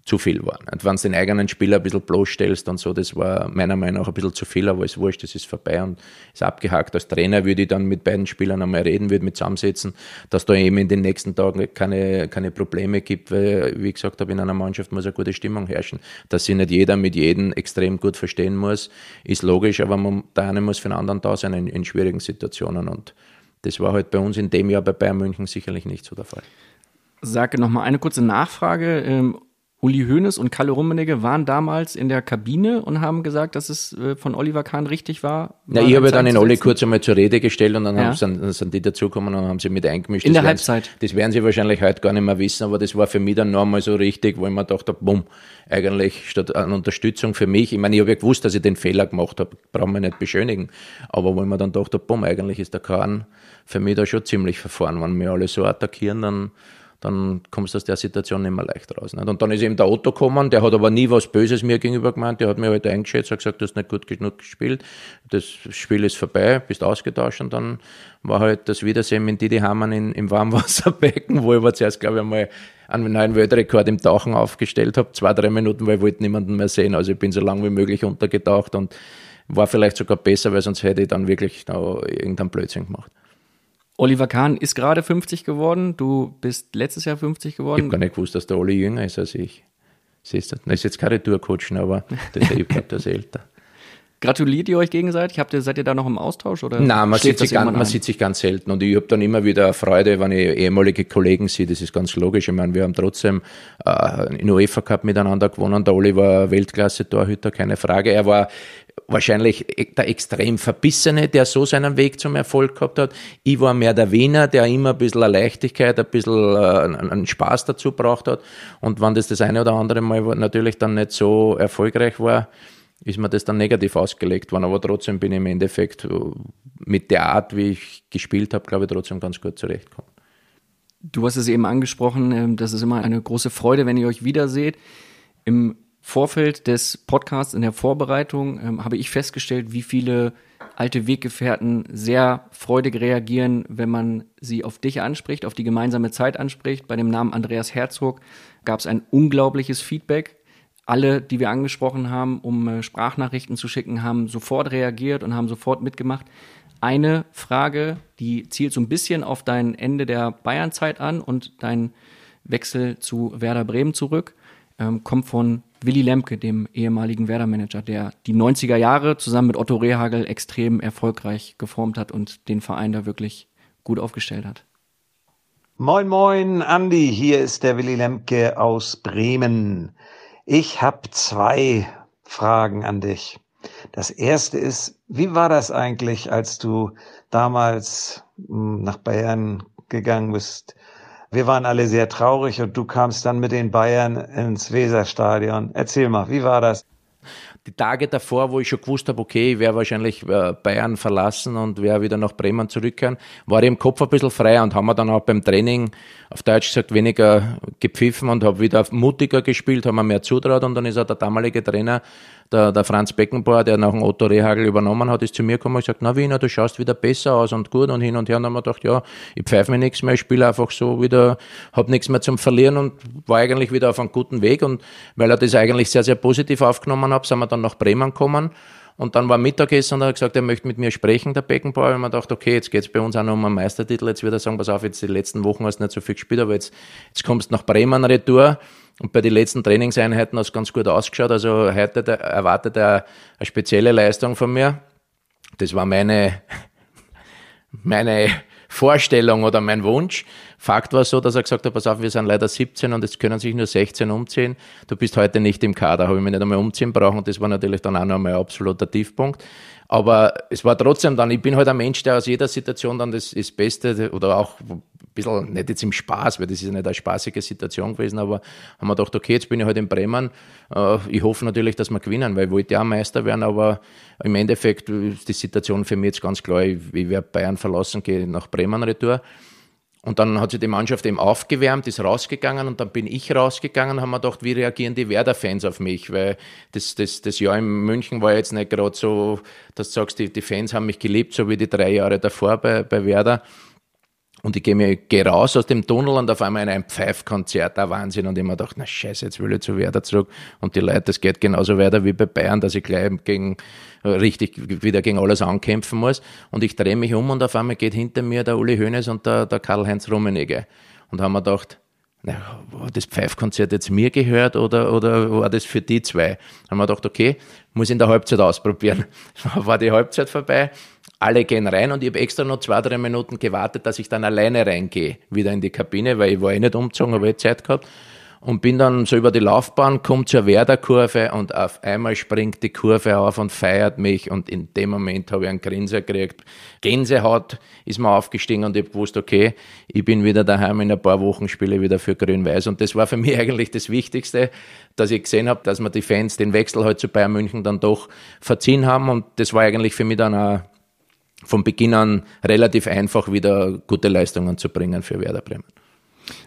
zu viel war. Und wenn du den eigenen Spieler ein bisschen bloßstellst und so, das war meiner Meinung nach ein bisschen zu viel, aber ist wurscht, das ist vorbei und ist abgehakt. Als Trainer würde ich dann mit beiden Spielern einmal reden, würde mit zusammensetzen, dass da eben in den nächsten Tagen keine, keine Probleme gibt, weil, wie gesagt habe, in einer Mannschaft muss eine gute Stimmung herrschen. Dass sich nicht jeder mit jedem extrem gut verstehen muss, ist logisch, aber man, der eine muss für den anderen da sein in, in schwierigen Situationen und das war halt bei uns in dem Jahr bei Bayern München sicherlich nicht so der Fall. Sage nochmal eine kurze Nachfrage. Uli Hoeneß und Kalle Rummenigge waren damals in der Kabine und haben gesagt, dass es äh, von Oliver Kahn richtig war. Na, ich habe dann den Olli kurz einmal zur Rede gestellt und dann ja. sind, dann sind die dazugekommen und haben sie mit eingemischt. In das der Halbzeit. Das werden sie wahrscheinlich heute gar nicht mehr wissen, aber das war für mich dann nochmal so richtig, wo ich mir dachte, bumm, eigentlich statt an Unterstützung für mich. Ich meine, ich habe ja gewusst, dass ich den Fehler gemacht habe, brauchen wir nicht beschönigen. Aber wo ich mir dann dachte, bumm, eigentlich ist der Kahn für mich da schon ziemlich verfahren. Wenn wir alle so attackieren, dann dann kommst du aus der Situation nicht mehr leicht raus. Nicht? Und dann ist eben der Otto gekommen, der hat aber nie was Böses mir gegenüber gemeint, der hat mir halt eingeschätzt, hat gesagt, du hast nicht gut genug gespielt, das Spiel ist vorbei, bist ausgetauscht und dann war halt das Wiedersehen mit Didi Hamann in, im Warmwasserbecken, wo ich aber zuerst, glaube ich, einmal einen neuen Weltrekord im Tauchen aufgestellt habe, zwei, drei Minuten, weil ich wollte niemanden mehr sehen, also ich bin so lange wie möglich untergetaucht und war vielleicht sogar besser, weil sonst hätte ich dann wirklich irgendeinen Blödsinn gemacht. Oliver Kahn ist gerade 50 geworden. Du bist letztes Jahr 50 geworden. Ich habe gar nicht gewusst, dass der Oli jünger ist als ich. Siehst du? Das ist jetzt keine Tourcoach, aber das, ich glaube, der ist älter. Gratuliert ihr euch gegenseitig? Habt ihr, seid ihr da noch im Austausch? Oder Nein, man, sieht sich, ganz, man sieht sich ganz selten. Und ich habe dann immer wieder Freude, wenn ich ehemalige Kollegen sehe. Das ist ganz logisch. Ich meine, wir haben trotzdem äh, in UEFA Cup miteinander gewonnen. Der Oli war Weltklasse-Torhüter, keine Frage. Er war wahrscheinlich der extrem Verbissene, der so seinen Weg zum Erfolg gehabt hat. Ich war mehr der Wiener, der immer ein bisschen eine Leichtigkeit, ein bisschen äh, einen Spaß dazu braucht hat. Und wenn das das eine oder andere Mal natürlich dann nicht so erfolgreich war, ist mir das dann negativ ausgelegt worden. Aber trotzdem bin ich im Endeffekt äh, mit der Art, wie ich gespielt habe, glaube ich, trotzdem ganz gut zurechtgekommen. Du hast es eben angesprochen, ähm, das ist immer eine große Freude, wenn ihr euch wiederseht. Im Vorfeld des Podcasts, in der Vorbereitung, ähm, habe ich festgestellt, wie viele alte Weggefährten sehr freudig reagieren, wenn man sie auf dich anspricht, auf die gemeinsame Zeit anspricht. Bei dem Namen Andreas Herzog gab es ein unglaubliches Feedback. Alle, die wir angesprochen haben, um äh, Sprachnachrichten zu schicken, haben sofort reagiert und haben sofort mitgemacht. Eine Frage, die zielt so ein bisschen auf dein Ende der Bayernzeit an und dein Wechsel zu Werder Bremen zurück, ähm, kommt von Willy Lemke, dem ehemaligen Werder-Manager, der die 90er Jahre zusammen mit Otto Rehagel extrem erfolgreich geformt hat und den Verein da wirklich gut aufgestellt hat. Moin, moin, Andi, hier ist der Willy Lemke aus Bremen. Ich habe zwei Fragen an dich. Das erste ist, wie war das eigentlich, als du damals hm, nach Bayern gegangen bist? Wir waren alle sehr traurig und du kamst dann mit den Bayern ins Weserstadion. Erzähl mal, wie war das? Die Tage davor, wo ich schon gewusst habe, okay, ich werde wahrscheinlich äh, Bayern verlassen und werde wieder nach Bremen zurückkehren, war ich im Kopf ein bisschen freier und haben wir dann auch beim Training, auf Deutsch gesagt, weniger gepfiffen und habe wieder mutiger gespielt, haben wir mehr zutraut und dann ist auch der damalige Trainer der, der Franz Beckenbauer, der nach dem Otto Rehagel übernommen hat, ist zu mir gekommen und gesagt, na Wiener, du schaust wieder besser aus und gut und hin und her. Und dann haben wir gedacht, ja, ich pfeife mir nichts mehr, ich spiele einfach so wieder, habe nichts mehr zum Verlieren und war eigentlich wieder auf einem guten Weg. Und weil er das eigentlich sehr, sehr positiv aufgenommen hat, sind wir dann nach Bremen gekommen. Und dann war Mittagessen und er hat gesagt, er möchte mit mir sprechen, der Beckenbauer. Und man dachte, okay, jetzt geht's bei uns auch noch um einen Meistertitel. Jetzt wird er sagen, pass auf, jetzt die letzten Wochen hast du nicht so viel gespielt, aber jetzt, jetzt kommst du nach Bremen retour. Und bei den letzten Trainingseinheiten hat es ganz gut ausgeschaut. Also heute erwartet er eine spezielle Leistung von mir. Das war meine, meine Vorstellung oder mein Wunsch. Fakt war so, dass er gesagt hat, pass auf, wir sind leider 17 und es können sich nur 16 umziehen. Du bist heute nicht im Kader, habe ich mich nicht einmal umziehen brauchen. Und das war natürlich dann auch noch einmal ein absoluter Tiefpunkt. Aber es war trotzdem dann, ich bin halt ein Mensch, der aus jeder Situation dann das, das Beste oder auch bisschen, nicht jetzt im Spaß, weil das ist ja nicht eine spaßige Situation gewesen, aber haben wir gedacht, okay, jetzt bin ich halt in Bremen. Äh, ich hoffe natürlich, dass wir gewinnen, weil ich wollte ja Meister werden, aber im Endeffekt ist die Situation für mich jetzt ganz klar, ich, ich werde Bayern verlassen, gehe nach Bremen retour. Und dann hat sich die Mannschaft eben aufgewärmt, ist rausgegangen und dann bin ich rausgegangen haben mir gedacht, wie reagieren die Werder-Fans auf mich? Weil das, das, das Jahr in München war jetzt nicht gerade so, dass du sagst, die, die Fans haben mich geliebt, so wie die drei Jahre davor bei, bei Werder. Und ich gehe geh raus aus dem Tunnel und auf einmal in ein Pfeifkonzert, ein Wahnsinn. Und ich mir gedacht, na scheiße, jetzt will ich zu Werder zurück. Und die Leute, das geht genauso weiter wie bei Bayern, dass ich gleich gegen, richtig wieder gegen alles ankämpfen muss. Und ich drehe mich um und auf einmal geht hinter mir der Uli Hoeneß und der, der Karl-Heinz Rummenigge. Und haben mir gedacht, na, war das Pfeifkonzert jetzt mir gehört oder, oder war das für die zwei? Haben wir gedacht, okay, muss ich in der Halbzeit ausprobieren. War die Halbzeit vorbei alle gehen rein und ich habe extra noch zwei, drei Minuten gewartet, dass ich dann alleine reingehe, wieder in die Kabine, weil ich war eh nicht umgezogen, habe eh Zeit gehabt. Und bin dann so über die Laufbahn, komme zur Werder-Kurve und auf einmal springt die Kurve auf und feiert mich und in dem Moment habe ich einen Grinser gekriegt. Gänsehaut ist mir aufgestiegen und ich habe gewusst, okay, ich bin wieder daheim, in ein paar Wochen spiele wieder für Grün-Weiß und das war für mich eigentlich das Wichtigste, dass ich gesehen habe, dass mir die Fans den Wechsel heute halt zu Bayern München dann doch verziehen haben und das war eigentlich für mich dann auch von Beginn an relativ einfach wieder gute Leistungen zu bringen für Werder Bremen.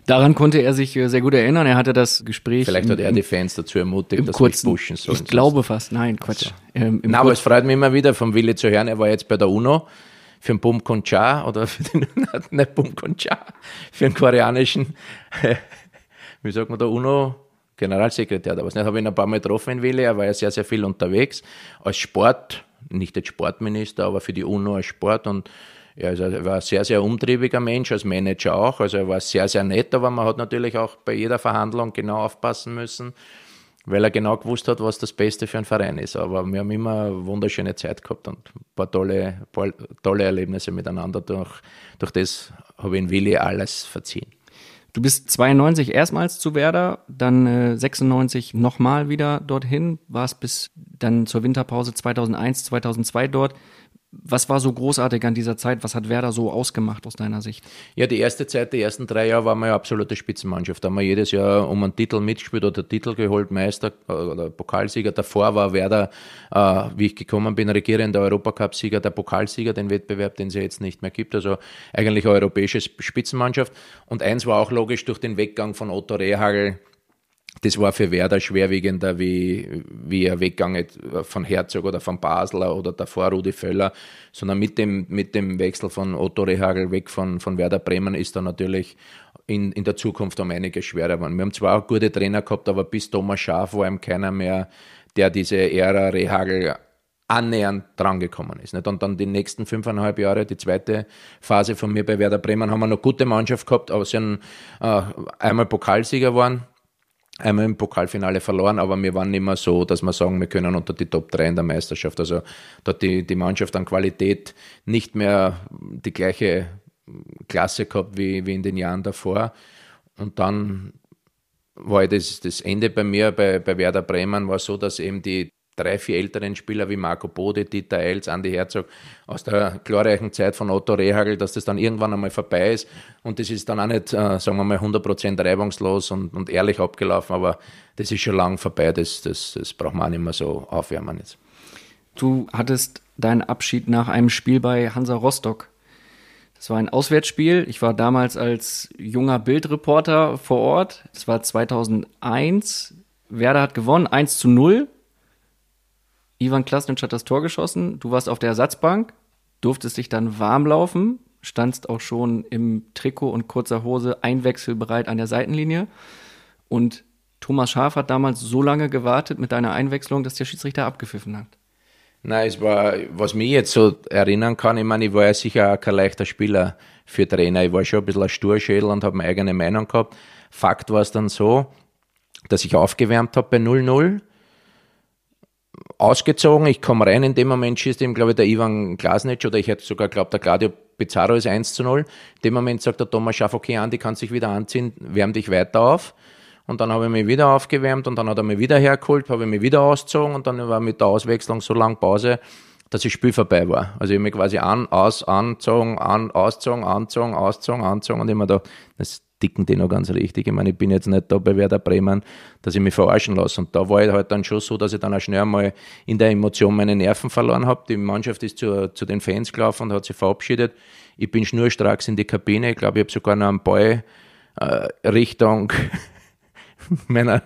Daran konnte er sich äh, sehr gut erinnern. Er hatte das Gespräch. Vielleicht hat er die Fans dazu ermutigt, dass kurzen, pushen sollen. Ich glaube fast. Nein, Quatsch. Also. Ähm, Na, aber es freut mich immer wieder, vom Wille zu hören. Er war jetzt bei der UNO für den Bum Koncha oder für den, nicht Bum Koncha, für den koreanischen, wie sagt man da, UNO Generalsekretär oder was nicht. Habe ihn ein paar Mal getroffen in Wille. Er war ja sehr, sehr viel unterwegs. Als Sport, nicht als Sportminister, aber für die UNO als Sport und er war ein sehr, sehr umtriebiger Mensch, als Manager auch. Also er war sehr, sehr nett, aber man hat natürlich auch bei jeder Verhandlung genau aufpassen müssen, weil er genau gewusst hat, was das Beste für einen Verein ist. Aber wir haben immer eine wunderschöne Zeit gehabt und ein paar tolle, paar tolle Erlebnisse miteinander. Durch, durch das habe ich in Willi alles verziehen. Du bist 92 erstmals zu Werder, dann äh, 96 nochmal wieder dorthin, warst bis dann zur Winterpause 2001, 2002 dort. Was war so großartig an dieser Zeit? Was hat Werder so ausgemacht aus deiner Sicht? Ja, die erste Zeit, die ersten drei Jahre waren wir ja absolute Spitzenmannschaft. Da haben wir jedes Jahr um einen Titel mitgespielt oder Titel geholt, Meister äh, oder Pokalsieger. Davor war Werder, äh, wie ich gekommen bin, regierender Europacup-Sieger, der Pokalsieger, den Wettbewerb, den es ja jetzt nicht mehr gibt. Also eigentlich eine europäische Spitzenmannschaft. Und eins war auch logisch durch den Weggang von Otto Rehagel das war für Werder schwerwiegender wie, wie er Weggang von Herzog oder von Basler oder davor Rudi Völler, sondern mit dem, mit dem Wechsel von Otto Rehagel weg von, von Werder Bremen ist da natürlich in, in der Zukunft um einiges schwerer geworden. Wir haben zwar auch gute Trainer gehabt, aber bis Thomas Schaaf war ihm keiner mehr, der diese Ära Rehagel annähernd drangekommen ist. Und dann die nächsten fünfeinhalb Jahre, die zweite Phase von mir bei Werder Bremen, haben wir noch gute Mannschaft gehabt, aber sind äh, einmal Pokalsieger geworden, einmal im Pokalfinale verloren, aber wir waren nicht mehr so, dass wir sagen, wir können unter die Top 3 in der Meisterschaft. Also da hat die, die Mannschaft an Qualität nicht mehr die gleiche Klasse gehabt wie, wie in den Jahren davor. Und dann war das, das Ende bei mir, bei, bei Werder Bremen, war so, dass eben die drei, vier älteren Spieler wie Marco Bode, Dieter Eils, Andi Herzog aus der glorreichen Zeit von Otto Rehagel, dass das dann irgendwann einmal vorbei ist. Und das ist dann auch nicht, äh, sagen wir mal, 100% reibungslos und, und ehrlich abgelaufen, aber das ist schon lang vorbei. Das, das, das braucht man auch nicht mehr so aufwärmen jetzt. Du hattest deinen Abschied nach einem Spiel bei Hansa Rostock. Das war ein Auswärtsspiel. Ich war damals als junger Bildreporter vor Ort. Es war 2001. Werder hat gewonnen, 1 zu 0. Ivan Klasnitsch hat das Tor geschossen. Du warst auf der Ersatzbank, durftest dich dann warm laufen, standst auch schon im Trikot und kurzer Hose einwechselbereit an der Seitenlinie. Und Thomas Schaf hat damals so lange gewartet mit deiner Einwechslung, dass der Schiedsrichter abgepfiffen hat. Nein, es war, was mich jetzt so erinnern kann, ich meine, ich war ja sicher auch kein leichter Spieler für Trainer. Ich war schon ein bisschen ein Sturschädel und habe meine eigene Meinung gehabt. Fakt war es dann so, dass ich aufgewärmt habe bei 0-0 ausgezogen. Ich komme rein, in dem Moment schießt ihm, glaube ich, der Ivan Glasnitsch oder ich hätte sogar glaubt, der Claudio Pizarro ist 1 zu 0. In dem Moment sagt der Thomas Schaff, okay, Andi kann sich wieder anziehen, wärm dich weiter auf. Und dann habe ich mich wieder aufgewärmt und dann hat er mich wieder hergeholt, habe ich mich wieder ausgezogen und dann war mit der Auswechslung so lange Pause, dass das Spiel vorbei war. Also ich habe mich quasi an, aus, anzogen, an, auszogen, anzogen, auszogen, anzogen und immer da, das dicken die noch ganz richtig. Ich meine, ich bin jetzt nicht da bei Werder Bremen, dass ich mich verarschen lasse. Und da war ich halt dann schon so, dass ich dann auch schnell mal in der Emotion meine Nerven verloren habe. Die Mannschaft ist zu, zu den Fans gelaufen und hat sich verabschiedet. Ich bin schnurstracks in die Kabine. Ich glaube, ich habe sogar noch einen Ball äh, Richtung meiner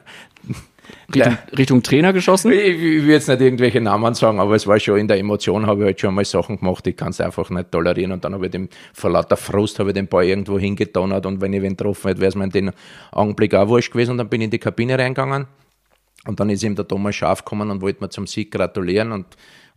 Richtung, Richtung Trainer geschossen? Ich, ich, will jetzt nicht irgendwelche Namen sagen, aber es war schon in der Emotion, habe ich halt schon mal Sachen gemacht, ich kann es einfach nicht tolerieren. Und dann habe ich dem, vor lauter Frust habe ich den Ball irgendwo hingetonnert. Und wenn ich wen getroffen hätte, wäre es mir in dem Augenblick auch wurscht gewesen. Und dann bin ich in die Kabine reingegangen. Und dann ist ihm der Thomas Schaf gekommen und wollte mir zum Sieg gratulieren. Und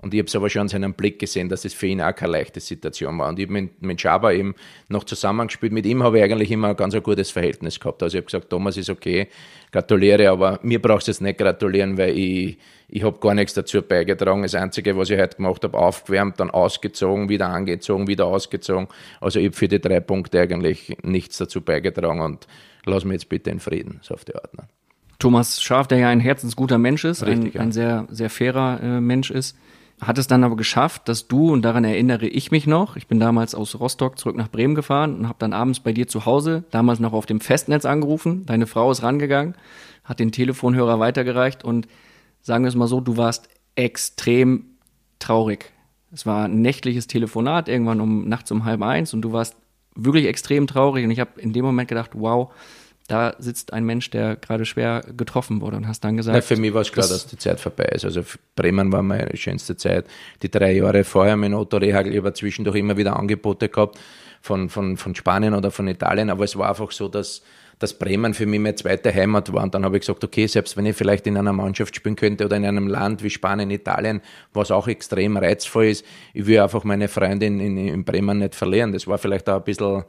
und ich habe es aber schon an seinem Blick gesehen, dass es für ihn auch keine leichte Situation war. Und ich habe mit, mit Schaber eben noch zusammengespielt. Mit ihm habe ich eigentlich immer ein ganz ein gutes Verhältnis gehabt. Also ich habe gesagt, Thomas ist okay, gratuliere, aber mir brauchst du jetzt nicht gratulieren, weil ich, ich habe gar nichts dazu beigetragen. Das Einzige, was ich heute gemacht habe, aufgewärmt, dann ausgezogen, wieder angezogen, wieder ausgezogen. Also ich habe für die drei Punkte eigentlich nichts dazu beigetragen und lass mich jetzt bitte in Frieden, so auf die Art. Ne? Thomas Schaf, der ja ein herzensguter Mensch ist, Richtig, ein, ja. ein sehr, sehr fairer äh, Mensch ist, hat es dann aber geschafft, dass du, und daran erinnere ich mich noch, ich bin damals aus Rostock zurück nach Bremen gefahren und habe dann abends bei dir zu Hause, damals noch auf dem Festnetz angerufen, deine Frau ist rangegangen, hat den Telefonhörer weitergereicht und sagen wir es mal so, du warst extrem traurig. Es war ein nächtliches Telefonat, irgendwann um nachts um halb eins und du warst wirklich extrem traurig und ich habe in dem Moment gedacht, wow, da sitzt ein Mensch, der gerade schwer getroffen wurde und hast dann gesagt. Na, für mich war es klar, dass die Zeit vorbei ist. Also Bremen war meine schönste Zeit. Die drei Jahre vorher mit Otto Rehagel, ich habe zwischendurch immer wieder Angebote gehabt von, von, von Spanien oder von Italien, aber es war einfach so, dass, dass Bremen für mich meine zweite Heimat war. Und dann habe ich gesagt, okay, selbst wenn ich vielleicht in einer Mannschaft spielen könnte oder in einem Land wie Spanien, Italien, was auch extrem reizvoll ist, ich will einfach meine Freundin in, in Bremen nicht verlieren. Das war vielleicht auch ein bisschen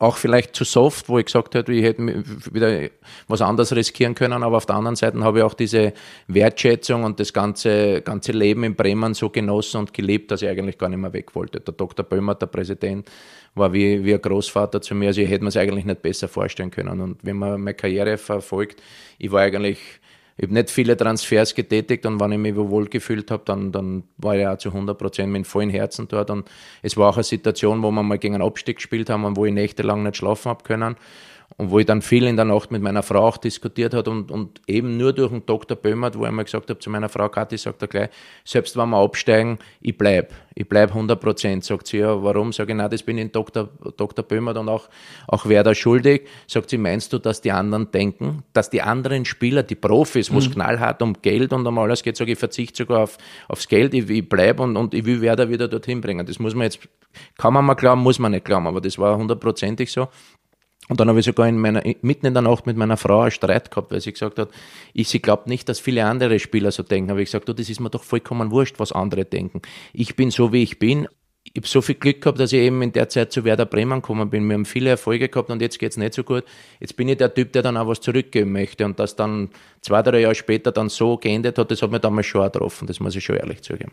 auch vielleicht zu soft, wo ich gesagt hätte, ich hätte wieder was anderes riskieren können, aber auf der anderen Seite habe ich auch diese Wertschätzung und das ganze, ganze Leben in Bremen so genossen und gelebt, dass ich eigentlich gar nicht mehr weg wollte. Der Dr. Böhmer, der Präsident, war wie, wie ein Großvater zu mir, also ich hätte mir es eigentlich nicht besser vorstellen können. Und wenn man meine Karriere verfolgt, ich war eigentlich ich habe nicht viele Transfers getätigt und wenn ich mich wohl gefühlt habe, dann, dann war ich auch zu 100 Prozent mit vollen Herzen dort. Und es war auch eine Situation, wo wir mal gegen einen Abstieg gespielt haben und wo ich nächtelang nicht schlafen habe können und wo ich dann viel in der Nacht mit meiner Frau auch diskutiert hat und, und eben nur durch den Dr. Böhmert, wo ich mal gesagt habe zu meiner Frau Kathi, sagt er gleich, selbst wenn wir absteigen, ich bleib, ich bleib 100 Prozent. Sagt sie, ja, warum? Sag ich, nein, das bin ich Dr. Dr. Böhmert und auch, auch Werder schuldig. Sagt sie, meinst du, dass die anderen denken, dass die anderen Spieler, die Profis, wo es mhm. knallhart um Geld und um alles geht, sage ich, verzichte sogar auf, aufs Geld, ich, ich bleib und, und ich will Werder wieder dorthin bringen. Das muss man jetzt, kann man mal glauben, muss man nicht glauben, aber das war hundertprozentig so. Und dann habe ich sogar in meiner, mitten in der Nacht mit meiner Frau einen Streit gehabt, weil sie gesagt hat, ich, sie glaubt nicht, dass viele andere Spieler so denken. Habe ich gesagt, du, das ist mir doch vollkommen wurscht, was andere denken. Ich bin so, wie ich bin. Ich habe so viel Glück gehabt, dass ich eben in der Zeit zu Werder Bremen gekommen bin. Wir haben viele Erfolge gehabt und jetzt geht's nicht so gut. Jetzt bin ich der Typ, der dann auch was zurückgeben möchte. Und das dann zwei, drei Jahre später dann so geendet hat, das hat mir damals schon getroffen. Das muss ich schon ehrlich zugeben.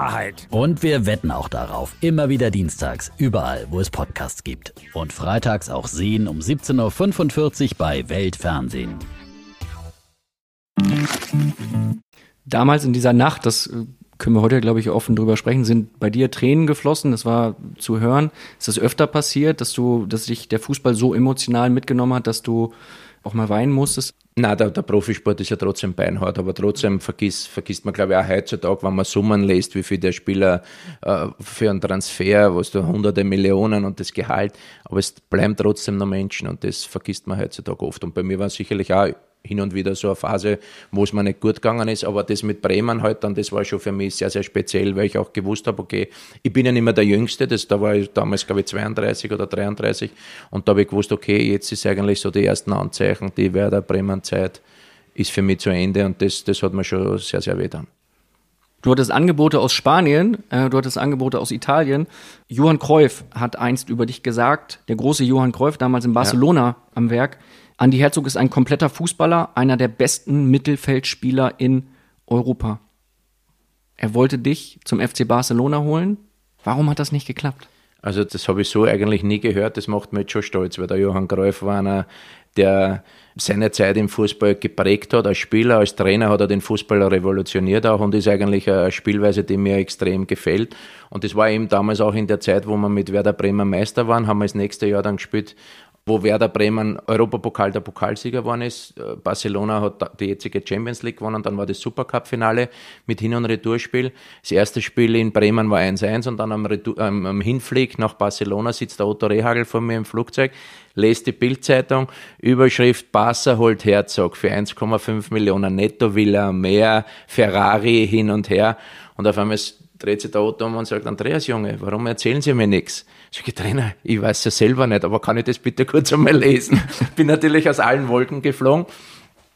Wahrheit. Und wir wetten auch darauf. Immer wieder dienstags, überall, wo es Podcasts gibt. Und freitags auch sehen um 17.45 Uhr bei Weltfernsehen. Damals in dieser Nacht, das äh, können wir heute, glaube ich, offen drüber sprechen, sind bei dir Tränen geflossen. Das war zu hören. Ist das öfter passiert, dass du, dass dich der Fußball so emotional mitgenommen hat, dass du auch mal weinen musstest? Na, der, der, Profisport ist ja trotzdem beinhart, aber trotzdem vergisst, vergisst man, glaube ich, auch heutzutage, wenn man Summen lässt, wie viel der Spieler äh, für einen Transfer, was du hunderte Millionen und das Gehalt, aber es bleiben trotzdem noch Menschen und das vergisst man heutzutage oft. Und bei mir war es sicherlich auch hin und wieder so eine Phase, wo es mir nicht gut gegangen ist, aber das mit Bremen halt dann, das war schon für mich sehr, sehr speziell, weil ich auch gewusst habe, okay, ich bin ja nicht mehr der Jüngste, das, da war ich damals, glaube ich, 32 oder 33 und da habe ich gewusst, okay, jetzt ist eigentlich so die ersten Anzeichen, die Werder Bremen-Zeit ist für mich zu Ende und das, das hat mir schon sehr, sehr weh dann. Du hattest Angebote aus Spanien, äh, du hattest Angebote aus Italien. Johann Cruyff hat einst über dich gesagt, der große Johann Cruyff, damals in Barcelona ja. am Werk, Andi Herzog ist ein kompletter Fußballer, einer der besten Mittelfeldspieler in Europa. Er wollte dich zum FC Barcelona holen. Warum hat das nicht geklappt? Also das habe ich so eigentlich nie gehört. Das macht mich jetzt schon stolz, weil der Johann Greuf war einer, der seine Zeit im Fußball geprägt hat. Als Spieler, als Trainer hat er den Fußball revolutioniert auch und ist eigentlich eine Spielweise, die mir extrem gefällt. Und das war eben damals auch in der Zeit, wo wir mit Werder Bremer Meister waren, haben wir das nächste Jahr dann gespielt wo Werder Bremen Europapokal der Pokalsieger geworden ist. Äh, Barcelona hat die jetzige Champions League gewonnen, dann war das Supercup-Finale mit Hin- und Retourspiel. Das erste Spiel in Bremen war 1-1 und dann am, Retour, ähm, am Hinflug nach Barcelona sitzt der Otto Rehagel vor mir im Flugzeug, lest die Bildzeitung, Überschrift Barca holt Herzog für 1,5 Millionen netto, Villa mehr, Ferrari hin und her und auf einmal dreht sich der Otto um und sagt, Andreas Junge, warum erzählen Sie mir nichts? Sag ich, Trainer, ich weiß ja selber nicht, aber kann ich das bitte kurz einmal lesen? Bin natürlich aus allen Wolken geflogen.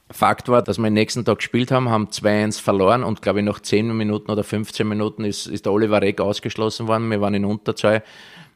Fakt war, dass wir den nächsten Tag gespielt haben, haben 2-1 verloren und glaube ich nach 10 Minuten oder 15 Minuten ist, ist der Oliver Reck ausgeschlossen worden. Wir waren in Unterzahl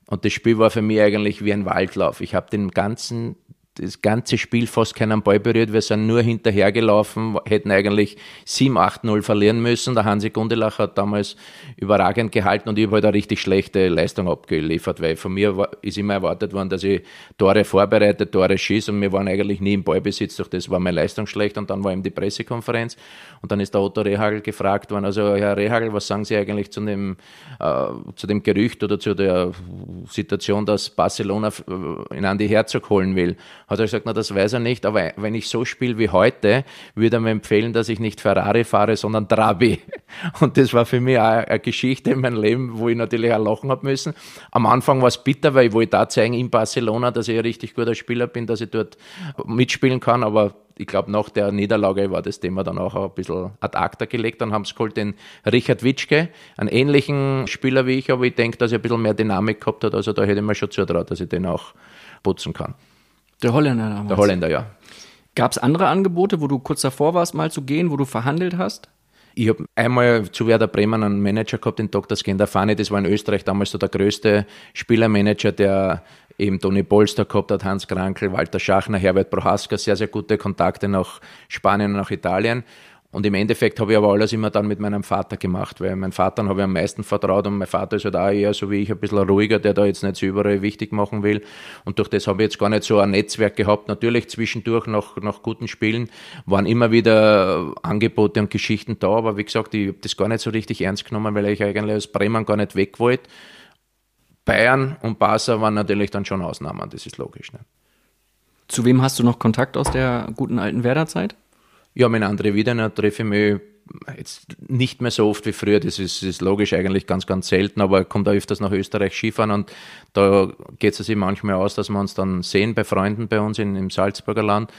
und das Spiel war für mich eigentlich wie ein Waldlauf. Ich habe den ganzen das ganze Spiel fast keinen Ball berührt. Wir sind nur hinterhergelaufen, hätten eigentlich 7-8-0 verlieren müssen. Der Hansi Gundelach hat damals überragend gehalten und ich habe halt eine richtig schlechte Leistung abgeliefert, weil von mir war, ist immer erwartet worden, dass ich Tore vorbereite, Tore schieße und wir waren eigentlich nie im Ballbesitz, durch das war meine Leistung schlecht und dann war eben die Pressekonferenz und dann ist der Otto Rehagel gefragt worden, also Herr Rehagel, was sagen Sie eigentlich zu dem, äh, zu dem Gerücht oder zu der Situation, dass Barcelona äh, in Andi Herzog holen will? Hat er gesagt, na, das weiß er nicht, aber wenn ich so spiele wie heute, würde er mir empfehlen, dass ich nicht Ferrari fahre, sondern Trabi. Und das war für mich auch eine Geschichte in meinem Leben, wo ich natürlich auch lachen habe müssen. Am Anfang war es bitter, weil ich wollte da zeigen in Barcelona, dass ich ein richtig guter Spieler bin, dass ich dort mitspielen kann, aber ich glaube, nach der Niederlage war das Thema dann auch ein bisschen ad acta gelegt. Dann haben sie geholt den Richard Witschke, einen ähnlichen Spieler wie ich, aber ich denke, dass er ein bisschen mehr Dynamik gehabt hat. Also da hätte ich mir schon zutraut, dass ich den auch putzen kann. Der Holländer damals. Der Holländer, ja. Gab es andere Angebote, wo du kurz davor warst, mal zu gehen, wo du verhandelt hast? Ich habe einmal zu Werder Bremen einen Manager gehabt, den Dr. Skendafani, das war in Österreich damals so der größte Spielermanager, der eben Toni Polster gehabt hat, Hans Krankel, Walter Schachner, Herbert Prohaska, sehr, sehr gute Kontakte nach Spanien und nach Italien. Und im Endeffekt habe ich aber alles immer dann mit meinem Vater gemacht, weil mein Vater habe ich am meisten vertraut und mein Vater ist halt auch eher so wie ich ein bisschen ruhiger, der da jetzt nicht so überall wichtig machen will. Und durch das habe ich jetzt gar nicht so ein Netzwerk gehabt. Natürlich zwischendurch nach, nach guten Spielen waren immer wieder Angebote und Geschichten da, aber wie gesagt, ich habe das gar nicht so richtig ernst genommen, weil ich eigentlich aus Bremen gar nicht weg wollte. Bayern und Barca waren natürlich dann schon Ausnahmen, das ist logisch. Ne? Zu wem hast du noch Kontakt aus der guten alten Werder-Zeit? Ja, mit André Wiedener treffe ich mich jetzt nicht mehr so oft wie früher, das ist, ist logisch eigentlich ganz, ganz selten, aber er kommt auch öfters nach Österreich Skifahren und da geht es sich manchmal aus, dass wir uns dann sehen bei Freunden bei uns in, im Salzburger Land.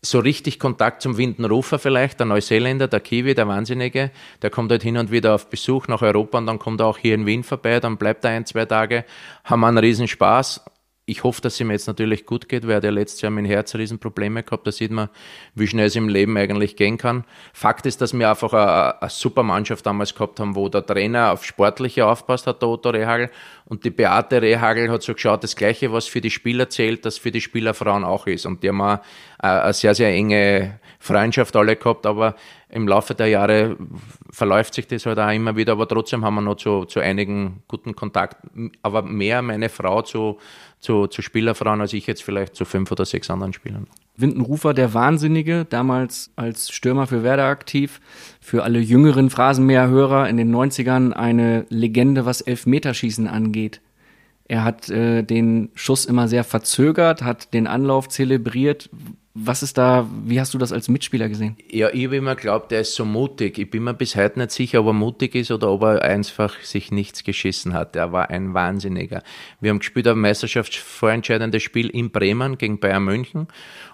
so richtig Kontakt zum Windenrufer vielleicht, der Neuseeländer, der Kiwi, der Wahnsinnige, der kommt halt hin und wieder auf Besuch nach Europa und dann kommt er auch hier in Wien vorbei, dann bleibt er ein, zwei Tage, haben einen Riesenspaß ich hoffe, dass es ihm jetzt natürlich gut geht, weil er ja letztes Jahr mit dem Herz Riesenprobleme gehabt. Da sieht man, wie schnell es im Leben eigentlich gehen kann. Fakt ist, dass wir einfach eine, eine super Mannschaft damals gehabt haben, wo der Trainer auf Sportliche aufpasst hat, der Otto Rehagel. Und die Beate Rehagel hat so geschaut, das Gleiche, was für die Spieler zählt, das für die Spielerfrauen auch ist. Und die haben auch eine sehr, sehr enge Freundschaft alle gehabt, aber im Laufe der Jahre verläuft sich das halt auch immer wieder, aber trotzdem haben wir noch zu, zu einigen guten Kontakt. Aber mehr meine Frau zu, zu, zu Spielerfrauen als ich jetzt vielleicht zu fünf oder sechs anderen Spielern. Windenrufer, der Wahnsinnige, damals als Stürmer für Werder aktiv, für alle jüngeren Phrasenmäher-Hörer in den 90ern eine Legende, was Elfmeterschießen angeht. Er hat äh, den Schuss immer sehr verzögert, hat den Anlauf zelebriert. Was ist da, wie hast du das als Mitspieler gesehen? Ja, ich habe immer geglaubt, er ist so mutig. Ich bin mir bis heute nicht sicher, ob er mutig ist oder ob er einfach sich nichts geschissen hat. Er war ein Wahnsinniger. Wir haben gespielt ein Meisterschaftsvorentscheidendes Spiel in Bremen gegen Bayern München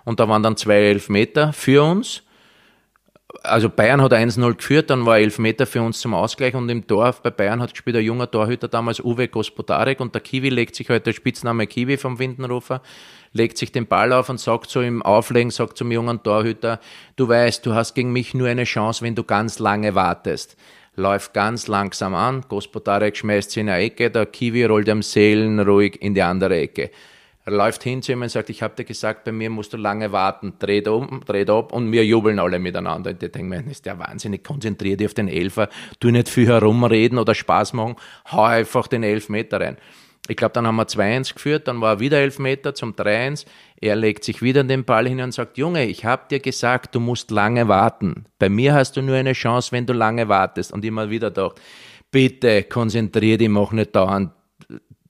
und da waren dann zwei Elfmeter für uns also Bayern hat 1-0 geführt, dann war elf Meter für uns zum Ausgleich und im Dorf bei Bayern hat gespielt ein junger Torhüter damals Uwe Gospodarek und der Kiwi legt sich heute halt der Spitzname Kiwi vom Windenrufer, legt sich den Ball auf und sagt so im Auflegen, sagt zum jungen Torhüter, du weißt, du hast gegen mich nur eine Chance, wenn du ganz lange wartest. Läuft ganz langsam an, Gospodarek schmeißt sie in eine Ecke, der Kiwi rollt am Seelen ruhig in die andere Ecke. Er läuft hin zu ihm und sagt, ich habe dir gesagt, bei mir musst du lange warten, dreht um, dreht ab und wir jubeln alle miteinander. Und ich denke mir, ist der wahnsinnig, konzentrier dich auf den Elfer, tu nicht viel herumreden oder Spaß machen, hau einfach den Elfmeter rein. Ich glaube, dann haben wir 2-1 geführt, dann war er wieder Elfmeter zum 3-1. Er legt sich wieder den Ball hin und sagt, Junge, ich habe dir gesagt, du musst lange warten. Bei mir hast du nur eine Chance, wenn du lange wartest. Und immer wieder gedacht, bitte konzentrier dich, mach nicht dauernd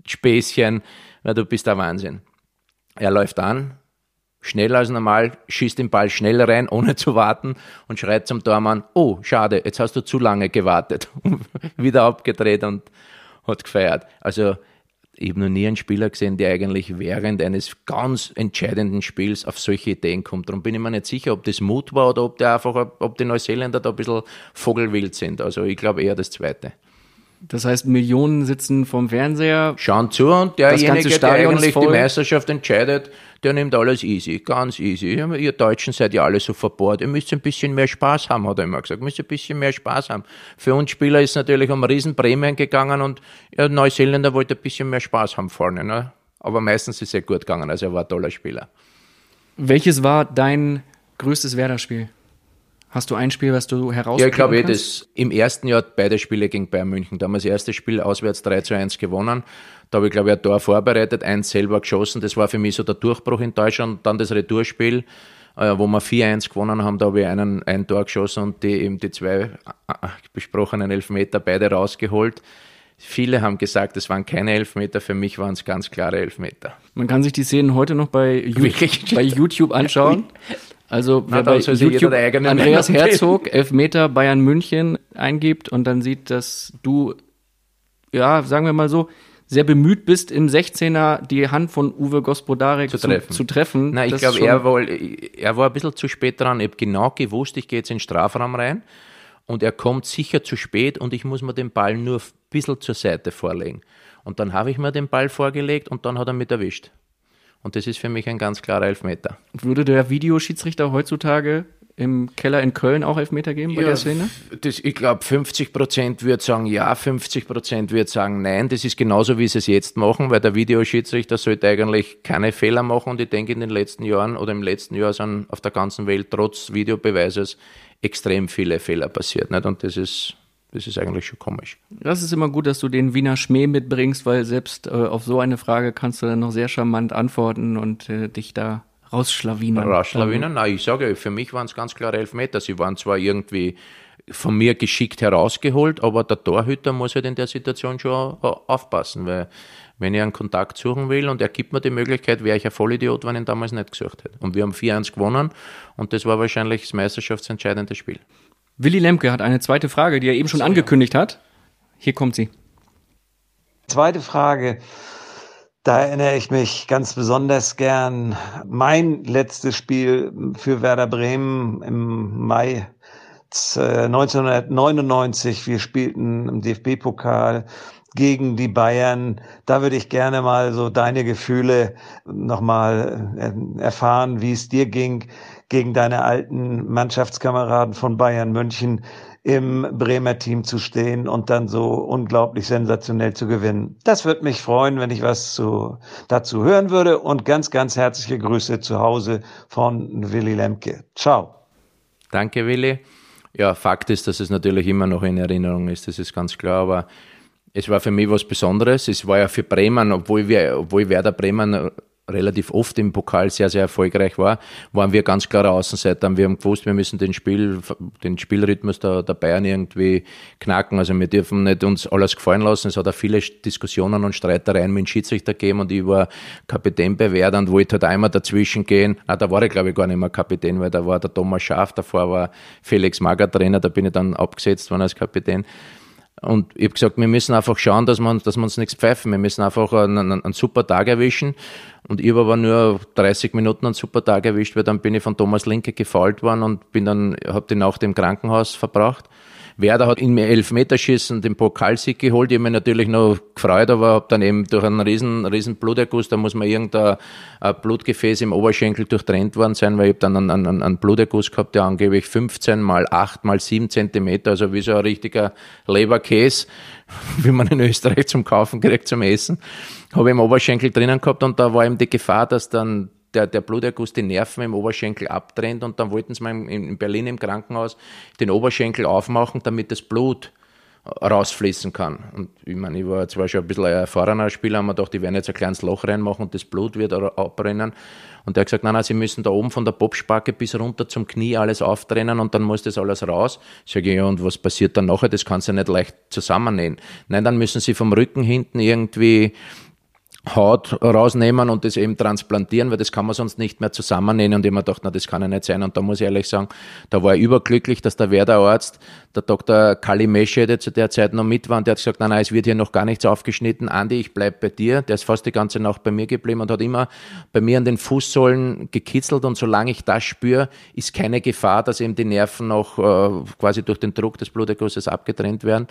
Späßchen na, du bist der Wahnsinn. Er läuft an, schneller als normal, schießt den Ball schnell rein, ohne zu warten und schreit zum Tormann, oh, schade, jetzt hast du zu lange gewartet. Wieder abgedreht und hat gefeiert. Also, ich habe noch nie einen Spieler gesehen, der eigentlich während eines ganz entscheidenden Spiels auf solche Ideen kommt. Darum bin ich mir nicht sicher, ob das Mut war oder ob, der einfach, ob die Neuseeländer da ein bisschen vogelwild sind. Also ich glaube eher das Zweite. Das heißt, Millionen sitzen vom Fernseher. Schauen zu und derjenige, der eigentlich die Meisterschaft entscheidet, der nimmt alles easy, ganz easy. Ihr Deutschen seid ja alle so verbohrt. Ihr müsst ein bisschen mehr Spaß haben, hat er immer gesagt. Ihr müsst ein bisschen mehr Spaß haben. Für uns Spieler ist natürlich um Riesenprämien gegangen und ja, Neuseeländer wollte ein bisschen mehr Spaß haben vorne. Ne? Aber meistens ist er gut gegangen, also er war ein toller Spieler. Welches war dein größtes Werder-Spiel? Hast du ein Spiel, was du heraus Ja, ich glaube, eh, das im ersten Jahr beide Spiele gegen Bayern München. Da haben wir das erste Spiel auswärts 3 zu 1 gewonnen. Da habe ich, glaube ich, ein Tor vorbereitet, eins selber geschossen. Das war für mich so der Durchbruch in Deutschland. Dann das Retourspiel, äh, wo wir 4-1 gewonnen haben, da habe ich einen, ein Tor geschossen und die, eben die zwei äh, besprochenen Elfmeter beide rausgeholt. Viele haben gesagt, es waren keine Elfmeter, für mich waren es ganz klare Elfmeter. Man kann sich die Szenen heute noch bei, YouTube, bei YouTube anschauen. Also wer bei YouTube Andreas Herzog, Elfmeter Bayern München eingibt und dann sieht, dass du, ja, sagen wir mal so, sehr bemüht bist, im 16er die Hand von Uwe Gospodarek zu treffen. Zu, zu treffen. Nein, ich glaube, er, war, er war ein bisschen zu spät dran. Ich habe genau gewusst, ich gehe jetzt in den Strafraum rein und er kommt sicher zu spät und ich muss mir den Ball nur ein bisschen zur Seite vorlegen. Und dann habe ich mir den Ball vorgelegt und dann hat er mich erwischt. Und das ist für mich ein ganz klarer Elfmeter. Würde der Videoschiedsrichter heutzutage im Keller in Köln auch Elfmeter geben bei ja, der Szene? Das, ich glaube, 50 Prozent würde sagen ja, 50 Prozent würde sagen nein. Das ist genauso, wie sie es jetzt machen, weil der Videoschiedsrichter sollte eigentlich keine Fehler machen. Und ich denke, in den letzten Jahren oder im letzten Jahr sind auf der ganzen Welt trotz Videobeweises extrem viele Fehler passiert. Nicht? Und das ist das ist eigentlich schon komisch. Das ist immer gut, dass du den Wiener Schmäh mitbringst, weil selbst äh, auf so eine Frage kannst du dann noch sehr charmant antworten und äh, dich da rausschlawinern. Rausschlawinern? Nein, ich sage, für mich waren es ganz klare Elfmeter. Sie waren zwar irgendwie von mir geschickt herausgeholt, aber der Torhüter muss halt in der Situation schon aufpassen, weil wenn ich einen Kontakt suchen will und er gibt mir die Möglichkeit, wäre ich ein Vollidiot, wenn ich ihn damals nicht gesucht hätte. Und wir haben 4-1 gewonnen und das war wahrscheinlich das meisterschaftsentscheidende Spiel. Willi Lemke hat eine zweite Frage, die er eben schon so, angekündigt hat. Hier kommt sie. Zweite Frage. Da erinnere ich mich ganz besonders gern. Mein letztes Spiel für Werder Bremen im Mai 1999. Wir spielten im DFB-Pokal gegen die Bayern. Da würde ich gerne mal so deine Gefühle nochmal erfahren, wie es dir ging gegen deine alten Mannschaftskameraden von Bayern München im Bremer Team zu stehen und dann so unglaublich sensationell zu gewinnen. Das würde mich freuen, wenn ich was zu, dazu hören würde und ganz, ganz herzliche Grüße zu Hause von Willy Lemke. Ciao. Danke, Willi. Ja, Fakt ist, dass es natürlich immer noch in Erinnerung ist, das ist ganz klar, aber es war für mich was Besonderes. Es war ja für Bremen, obwohl wir, obwohl Werder Bremen relativ oft im Pokal sehr, sehr erfolgreich war, waren wir ganz klare Außenseiter. Wir haben gewusst, wir müssen den Spiel, den Spielrhythmus der, der Bayern irgendwie knacken. Also wir dürfen nicht uns alles gefallen lassen. Es hat auch viele Diskussionen und Streitereien mit dem Schiedsrichter gegeben und ich war Kapitän bei Werder und wollte halt einmal dazwischen gehen. Ah, da war ich glaube ich gar nicht mehr Kapitän, weil da war der Thomas Schaaf, davor war Felix Mager Trainer, da bin ich dann abgesetzt worden als Kapitän. Und ich habe gesagt, wir müssen einfach schauen, dass wir, dass wir uns nichts pfeifen. Wir müssen einfach einen, einen, einen super Tag erwischen. Und ich habe aber nur 30 Minuten einen super Tag erwischt, weil dann bin ich von Thomas Linke gefault worden und bin dann, habe die Nacht im Krankenhaus verbracht. Werder hat in mir Elfmeterschießen den Pokalsieg geholt. Ich habe mich natürlich noch gefreut, aber habe dann eben durch einen riesen, riesen Bluterguss, da muss man irgendein Blutgefäß im Oberschenkel durchtrennt worden sein, weil ich dann einen, einen, einen Bluterguss gehabt, der angeblich 15 mal 8 mal 7 Zentimeter, also wie so ein richtiger Leberkäse, wie man in Österreich zum Kaufen kriegt, zum Essen, habe ich im Oberschenkel drinnen gehabt und da war eben die Gefahr, dass dann der, der Bluterguss die Nerven im Oberschenkel abtrennt und dann wollten sie mal in Berlin im Krankenhaus den Oberschenkel aufmachen, damit das Blut rausfließen kann. Und ich meine, ich war zwar schon ein bisschen ein erfahrener Spieler, haben wir gedacht, die werden jetzt ein kleines Loch reinmachen und das Blut wird abbrennen. Und der hat gesagt, nein, nein, sie müssen da oben von der Popspacke bis runter zum Knie alles auftrennen und dann muss das alles raus. Ich, ja, und was passiert dann nachher? Das kannst du ja nicht leicht zusammennähen. Nein, dann müssen sie vom Rücken hinten irgendwie Haut rausnehmen und das eben transplantieren, weil das kann man sonst nicht mehr zusammennähen. Und ich mir gedacht, na, das kann ja nicht sein. Und da muss ich ehrlich sagen, da war ich überglücklich, dass der Werder-Arzt, der Dr. Kali Mesche, der zu der Zeit noch mit war, und der hat gesagt, nein, nein, es wird hier noch gar nichts aufgeschnitten. Andi, ich bleib bei dir. Der ist fast die ganze Nacht bei mir geblieben und hat immer bei mir an den Fußsohlen gekitzelt. Und solange ich das spüre, ist keine Gefahr, dass eben die Nerven noch äh, quasi durch den Druck des Blutergusses abgetrennt werden.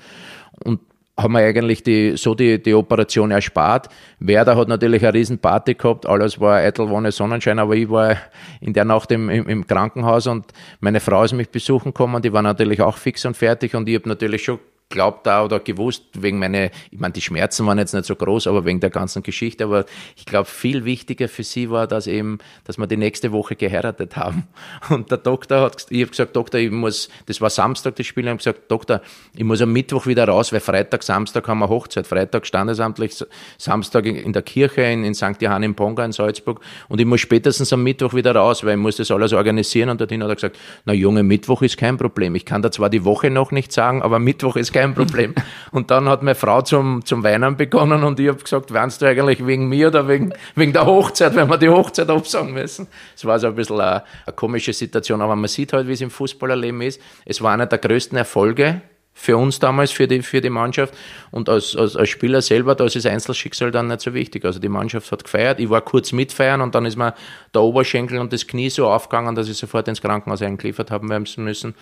Und haben wir eigentlich die, so die, die Operation erspart. Werder hat natürlich eine riesen Party gehabt, alles war eitel, Wonne, Sonnenschein, aber ich war in der Nacht im, im, im Krankenhaus und meine Frau ist mich besuchen gekommen, die war natürlich auch fix und fertig und ich habe natürlich schon glaubt da oder gewusst, wegen meine, ich meine, die Schmerzen waren jetzt nicht so groß, aber wegen der ganzen Geschichte. Aber ich glaube, viel wichtiger für sie war, dass eben, dass wir die nächste Woche geheiratet haben. Und der Doktor hat, ich habe gesagt, Doktor, ich muss, das war Samstag das Spiel, ich habe gesagt, Doktor, ich muss am Mittwoch wieder raus, weil Freitag, Samstag haben wir Hochzeit, Freitag standesamtlich, Samstag in der Kirche in, in St. Johann im Ponga in Salzburg und ich muss spätestens am Mittwoch wieder raus, weil ich muss das alles organisieren und dorthin hat er gesagt, na Junge, Mittwoch ist kein Problem. Ich kann da zwar die Woche noch nicht sagen, aber Mittwoch ist kein kein Problem. Und dann hat meine Frau zum, zum Weinen begonnen und ich habe gesagt, weinst du eigentlich wegen mir oder wegen, wegen der Hochzeit, wenn wir die Hochzeit absagen müssen? Es war so ein bisschen eine, eine komische Situation, aber man sieht halt, wie es im Fußballerleben ist. Es war einer der größten Erfolge für uns damals, für die, für die Mannschaft. Und als, als, als Spieler selber, da ist das Einzelschicksal dann nicht so wichtig. Also die Mannschaft hat gefeiert, ich war kurz mitfeiern und dann ist mir der Oberschenkel und das Knie so aufgegangen, dass ich sofort ins Krankenhaus eingeliefert haben müssen.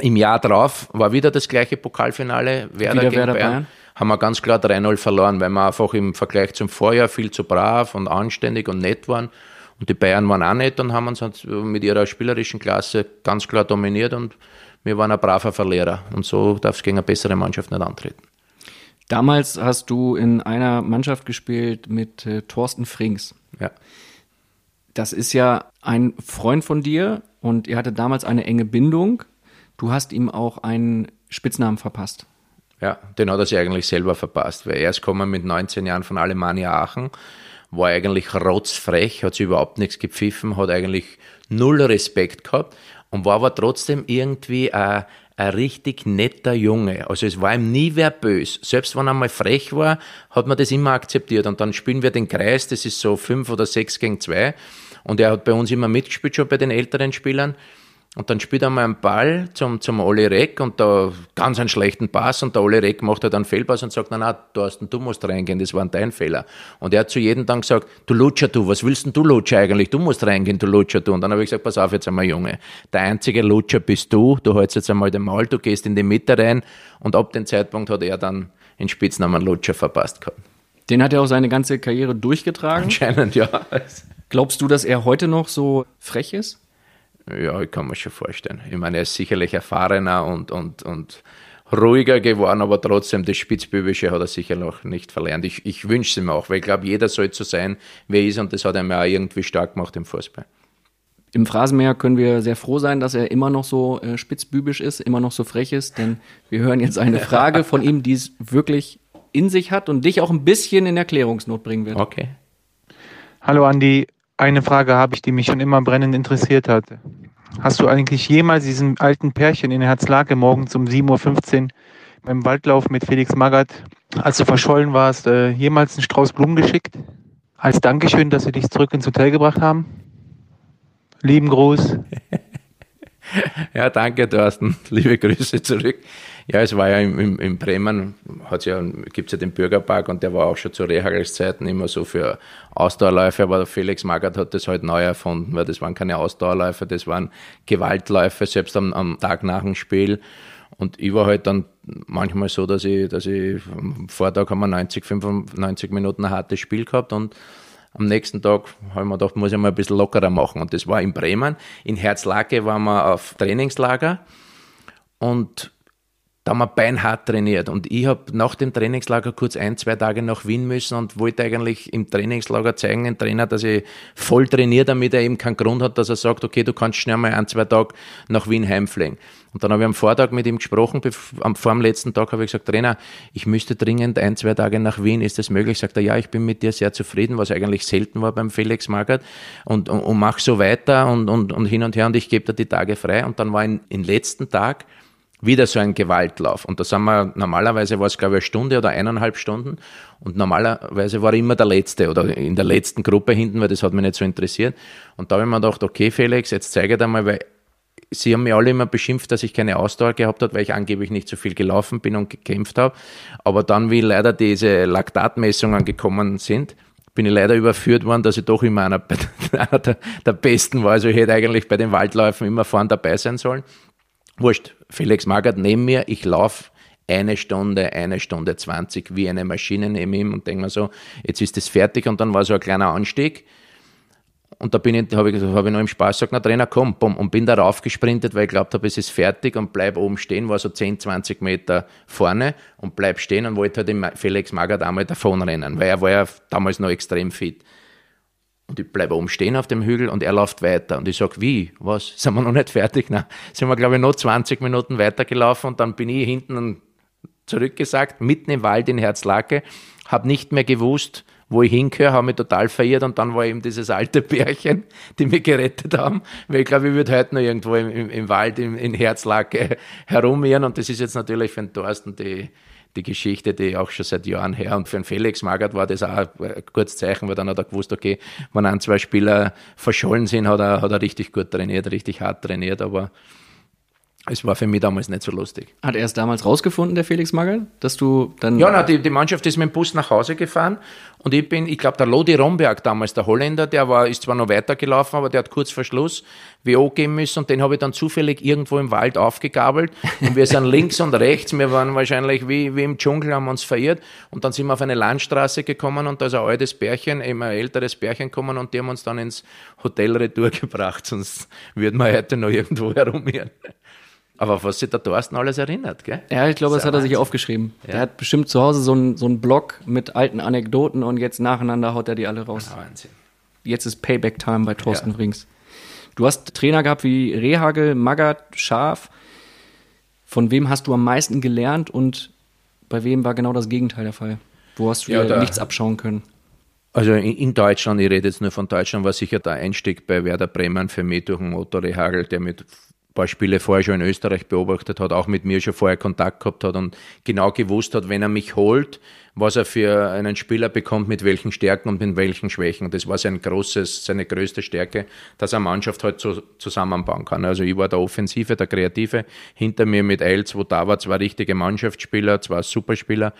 Im Jahr drauf war wieder das gleiche Pokalfinale, Werder wieder gegen Werder Bayern. Bayern. Haben wir ganz klar 3-0 verloren, weil wir einfach im Vergleich zum Vorjahr viel zu brav und anständig und nett waren. Und die Bayern waren auch nett und haben uns halt mit ihrer spielerischen Klasse ganz klar dominiert und wir waren ein braver Verlierer. Und so darf es gegen eine bessere Mannschaft nicht antreten. Damals hast du in einer Mannschaft gespielt mit äh, Thorsten Frings. Ja. Das ist ja ein Freund von dir und ihr hattet damals eine enge Bindung. Du hast ihm auch einen Spitznamen verpasst. Ja, den hat er sich eigentlich selber verpasst, weil er ist gekommen mit 19 Jahren von Alemannia Aachen, war eigentlich rotzfrech, hat sich überhaupt nichts gepfiffen, hat eigentlich null Respekt gehabt und war aber trotzdem irgendwie ein, ein richtig netter Junge. Also es war ihm nie wer böse. Selbst wenn er mal frech war, hat man das immer akzeptiert. Und dann spielen wir den Kreis, das ist so fünf oder sechs gegen zwei. Und er hat bei uns immer mitgespielt, schon bei den älteren Spielern. Und dann spielt er mal einen Ball zum, zum Oli Reck und da ganz einen schlechten Pass und der Oli Reck macht halt einen Fehlpass und sagt, na, na, Thorsten, du musst reingehen, das war dein Fehler. Und er hat zu jedem dann gesagt, du Lutscher, du, was willst denn du Lutscher eigentlich? Du musst reingehen, du Lutscher, du. Und dann habe ich gesagt, pass auf jetzt einmal, Junge, der einzige Lutscher bist du, du hältst jetzt einmal den Maul, du gehst in die Mitte rein und ab dem Zeitpunkt hat er dann den Spitznamen Lutscher verpasst gehabt. Den hat er auch seine ganze Karriere durchgetragen. Anscheinend, ja. Glaubst du, dass er heute noch so frech ist? Ja, ich kann mir schon vorstellen. Ich meine, er ist sicherlich erfahrener und, und, und ruhiger geworden, aber trotzdem das Spitzbübische hat er sicher noch nicht verlernt. Ich, ich wünsche es ihm auch, weil ich glaube, jeder soll so sein, wie er ist und das hat er mir auch irgendwie stark gemacht im Fußball. Im Phrasenmäher können wir sehr froh sein, dass er immer noch so äh, spitzbübisch ist, immer noch so frech ist, denn wir hören jetzt eine Frage von ihm, die es wirklich in sich hat und dich auch ein bisschen in Erklärungsnot bringen wird. Okay. Hallo Andi, eine Frage habe ich, die mich schon immer brennend interessiert hat. Hast du eigentlich jemals diesen alten Pärchen in Herzlake morgens um 7.15 Uhr beim Waldlauf mit Felix Magath, als du verschollen warst, äh, jemals einen Strauß Blumen geschickt? Als Dankeschön, dass sie dich zurück ins Hotel gebracht haben? Lieben Gruß. Ja, danke, Thorsten. Liebe Grüße zurück. Ja, es war ja im, im, in Bremen, hat's ja, gibt's ja den Bürgerpark und der war auch schon zu Rehagels Zeiten immer so für Ausdauerläufe, aber Felix Magath hat das halt neu erfunden, weil das waren keine Ausdauerläufe, das waren Gewaltläufe, selbst am, am Tag nach dem Spiel. Und ich war halt dann manchmal so, dass ich, dass ich am Vortag haben wir 90, 95 Minuten ein hartes Spiel gehabt und am nächsten Tag habe ich mir gedacht, muss ich mal ein bisschen lockerer machen. Und das war in Bremen. In Herzlake waren wir auf Trainingslager und da haben wir beinhart trainiert. Und ich habe nach dem Trainingslager kurz ein, zwei Tage nach Wien müssen und wollte eigentlich im Trainingslager zeigen, dem Trainer, dass ich voll trainiere, damit er eben keinen Grund hat, dass er sagt, okay, du kannst schnell mal ein, zwei Tage nach Wien heimfliegen. Und dann habe ich am Vortag mit ihm gesprochen, vor dem letzten Tag habe ich gesagt, Trainer, ich müsste dringend ein, zwei Tage nach Wien, ist das möglich? Sagt er, ja, ich bin mit dir sehr zufrieden, was eigentlich selten war beim Felix Magath und, und, und mach so weiter und, und, und hin und her und ich gebe dir die Tage frei. Und dann war in, in letzten Tag wieder so ein Gewaltlauf. Und da sind wir, normalerweise war es glaube ich eine Stunde oder eineinhalb Stunden und normalerweise war ich immer der Letzte oder in der letzten Gruppe hinten, weil das hat mich nicht so interessiert. Und da habe ich mir gedacht, okay Felix, jetzt zeige dir mal, weil Sie haben mir alle immer beschimpft, dass ich keine Ausdauer gehabt habe, weil ich angeblich nicht so viel gelaufen bin und gekämpft habe. Aber dann, wie leider diese Laktatmessungen gekommen sind, bin ich leider überführt worden, dass ich doch immer einer, einer der, der, Besten war. Also ich hätte eigentlich bei den Waldläufen immer vorne dabei sein sollen. Wurscht, Felix Magath neben mir, ich laufe eine Stunde, eine Stunde zwanzig wie eine Maschine neben ihm und denke mir so, jetzt ist das fertig und dann war so ein kleiner Anstieg und da habe ich, hab ich noch im Spaß gesagt, na Trainer, komm, bumm, und bin da raufgesprintet, weil ich glaubt habe, es ist fertig und bleib oben stehen, war so 10, 20 Meter vorne und bleib stehen und wollte halt dem Felix Magath einmal davonrennen, weil er war ja damals noch extrem fit. Und ich bleibe oben stehen auf dem Hügel und er läuft weiter. Und ich sage, wie? Was? Sind wir noch nicht fertig? Na, sind wir, glaube ich, noch 20 Minuten weitergelaufen und dann bin ich hinten zurückgesagt, mitten im Wald in Herzlake, habe nicht mehr gewusst, wo ich hingehöre, habe mich total verirrt und dann war eben dieses alte Pärchen, die mich gerettet haben, weil ich glaube, ich würde heute noch irgendwo im, im, im Wald in, in Herzlake herumirren und das ist jetzt natürlich für den Thorsten die, die Geschichte, die auch schon seit Jahren her. Und für den Felix Magath war das auch ein kurzes Zeichen, weil dann hat er gewusst, okay, wenn ein, zwei Spieler verschollen sind, hat er, hat er richtig gut trainiert, richtig hart trainiert, aber es war für mich damals nicht so lustig. Hat er es damals rausgefunden, der Felix Magath, dass du dann. Ja, na, die, die Mannschaft ist mit dem Bus nach Hause gefahren und ich bin, ich glaube, der Lodi Romberg damals, der Holländer, der war, ist zwar noch weitergelaufen, aber der hat kurz vor Schluss WO geben müssen und den habe ich dann zufällig irgendwo im Wald aufgegabelt und wir sind links und rechts, wir waren wahrscheinlich wie, wie im Dschungel, haben uns verirrt und dann sind wir auf eine Landstraße gekommen und da ist ein altes Pärchen, eben ein älteres Pärchen gekommen und die haben uns dann ins Hotel Retour gebracht, sonst würden wir heute noch irgendwo herumirren. Aber was sich der Thorsten alles erinnert, gell? Ja, ich glaube, das, das hat er sich aufgeschrieben. Ja. Der hat bestimmt zu Hause so einen so Blog mit alten Anekdoten und jetzt nacheinander haut er die alle raus. Wahnsinn. Jetzt ist Payback-Time bei Thorsten ja. Rings. Du hast Trainer gehabt wie Rehagel, Magath, Schaf. Von wem hast du am meisten gelernt und bei wem war genau das Gegenteil der Fall? Wo hast du ja, dir nichts abschauen können? Also in, in, Deutschland, ich rede jetzt nur von Deutschland, war sicher der Einstieg bei Werder Bremen für mich durch den Otto Rehagel, der mit paar Spiele vorher schon in Österreich beobachtet hat, auch mit mir schon vorher Kontakt gehabt hat und genau gewusst hat, wenn er mich holt, was er für einen Spieler bekommt, mit welchen Stärken und mit welchen Schwächen. Das war sein großes, seine größte Stärke, dass er Mannschaft halt so zusammenbauen kann. Also ich war der Offensive, der Kreative, hinter mir mit Eils, wo da war, zwei richtige Mannschaftsspieler, zwei Superspieler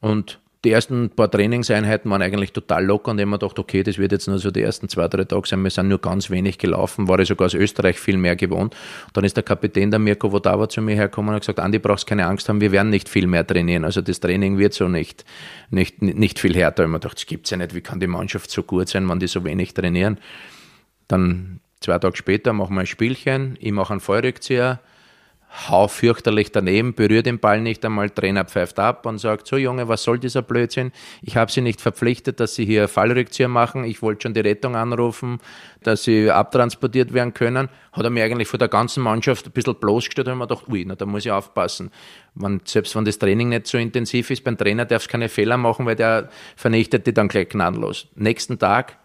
und die ersten paar Trainingseinheiten waren eigentlich total locker und ich habe mir gedacht, okay, das wird jetzt nur so die ersten zwei, drei Tage sein. Wir sind nur ganz wenig gelaufen, war ich sogar aus Österreich viel mehr gewohnt. Dann ist der Kapitän, der Mirko Vodava, zu mir hergekommen und hat gesagt, Andi, brauchst keine Angst haben, wir werden nicht viel mehr trainieren. Also das Training wird so nicht, nicht, nicht viel härter. Ich habe mir gedacht, das gibt's ja nicht. Wie kann die Mannschaft so gut sein, wenn die so wenig trainieren? Dann zwei Tage später machen wir ein Spielchen, ich mache einen Fallrückzieher, hau fürchterlich daneben, berührt den Ball nicht einmal, Trainer pfeift ab und sagt, so Junge, was soll dieser Blödsinn? Ich habe Sie nicht verpflichtet, dass Sie hier Fallrückzieher machen. Ich wollte schon die Rettung anrufen, dass Sie abtransportiert werden können. Hat er mir eigentlich vor der ganzen Mannschaft ein bisschen bloßgestellt und mir gedacht, ui, na, da muss ich aufpassen. Wenn, selbst wenn das Training nicht so intensiv ist, beim Trainer darf es keine Fehler machen, weil der vernichtet die dann gleich gnadenlos. Nächsten Tag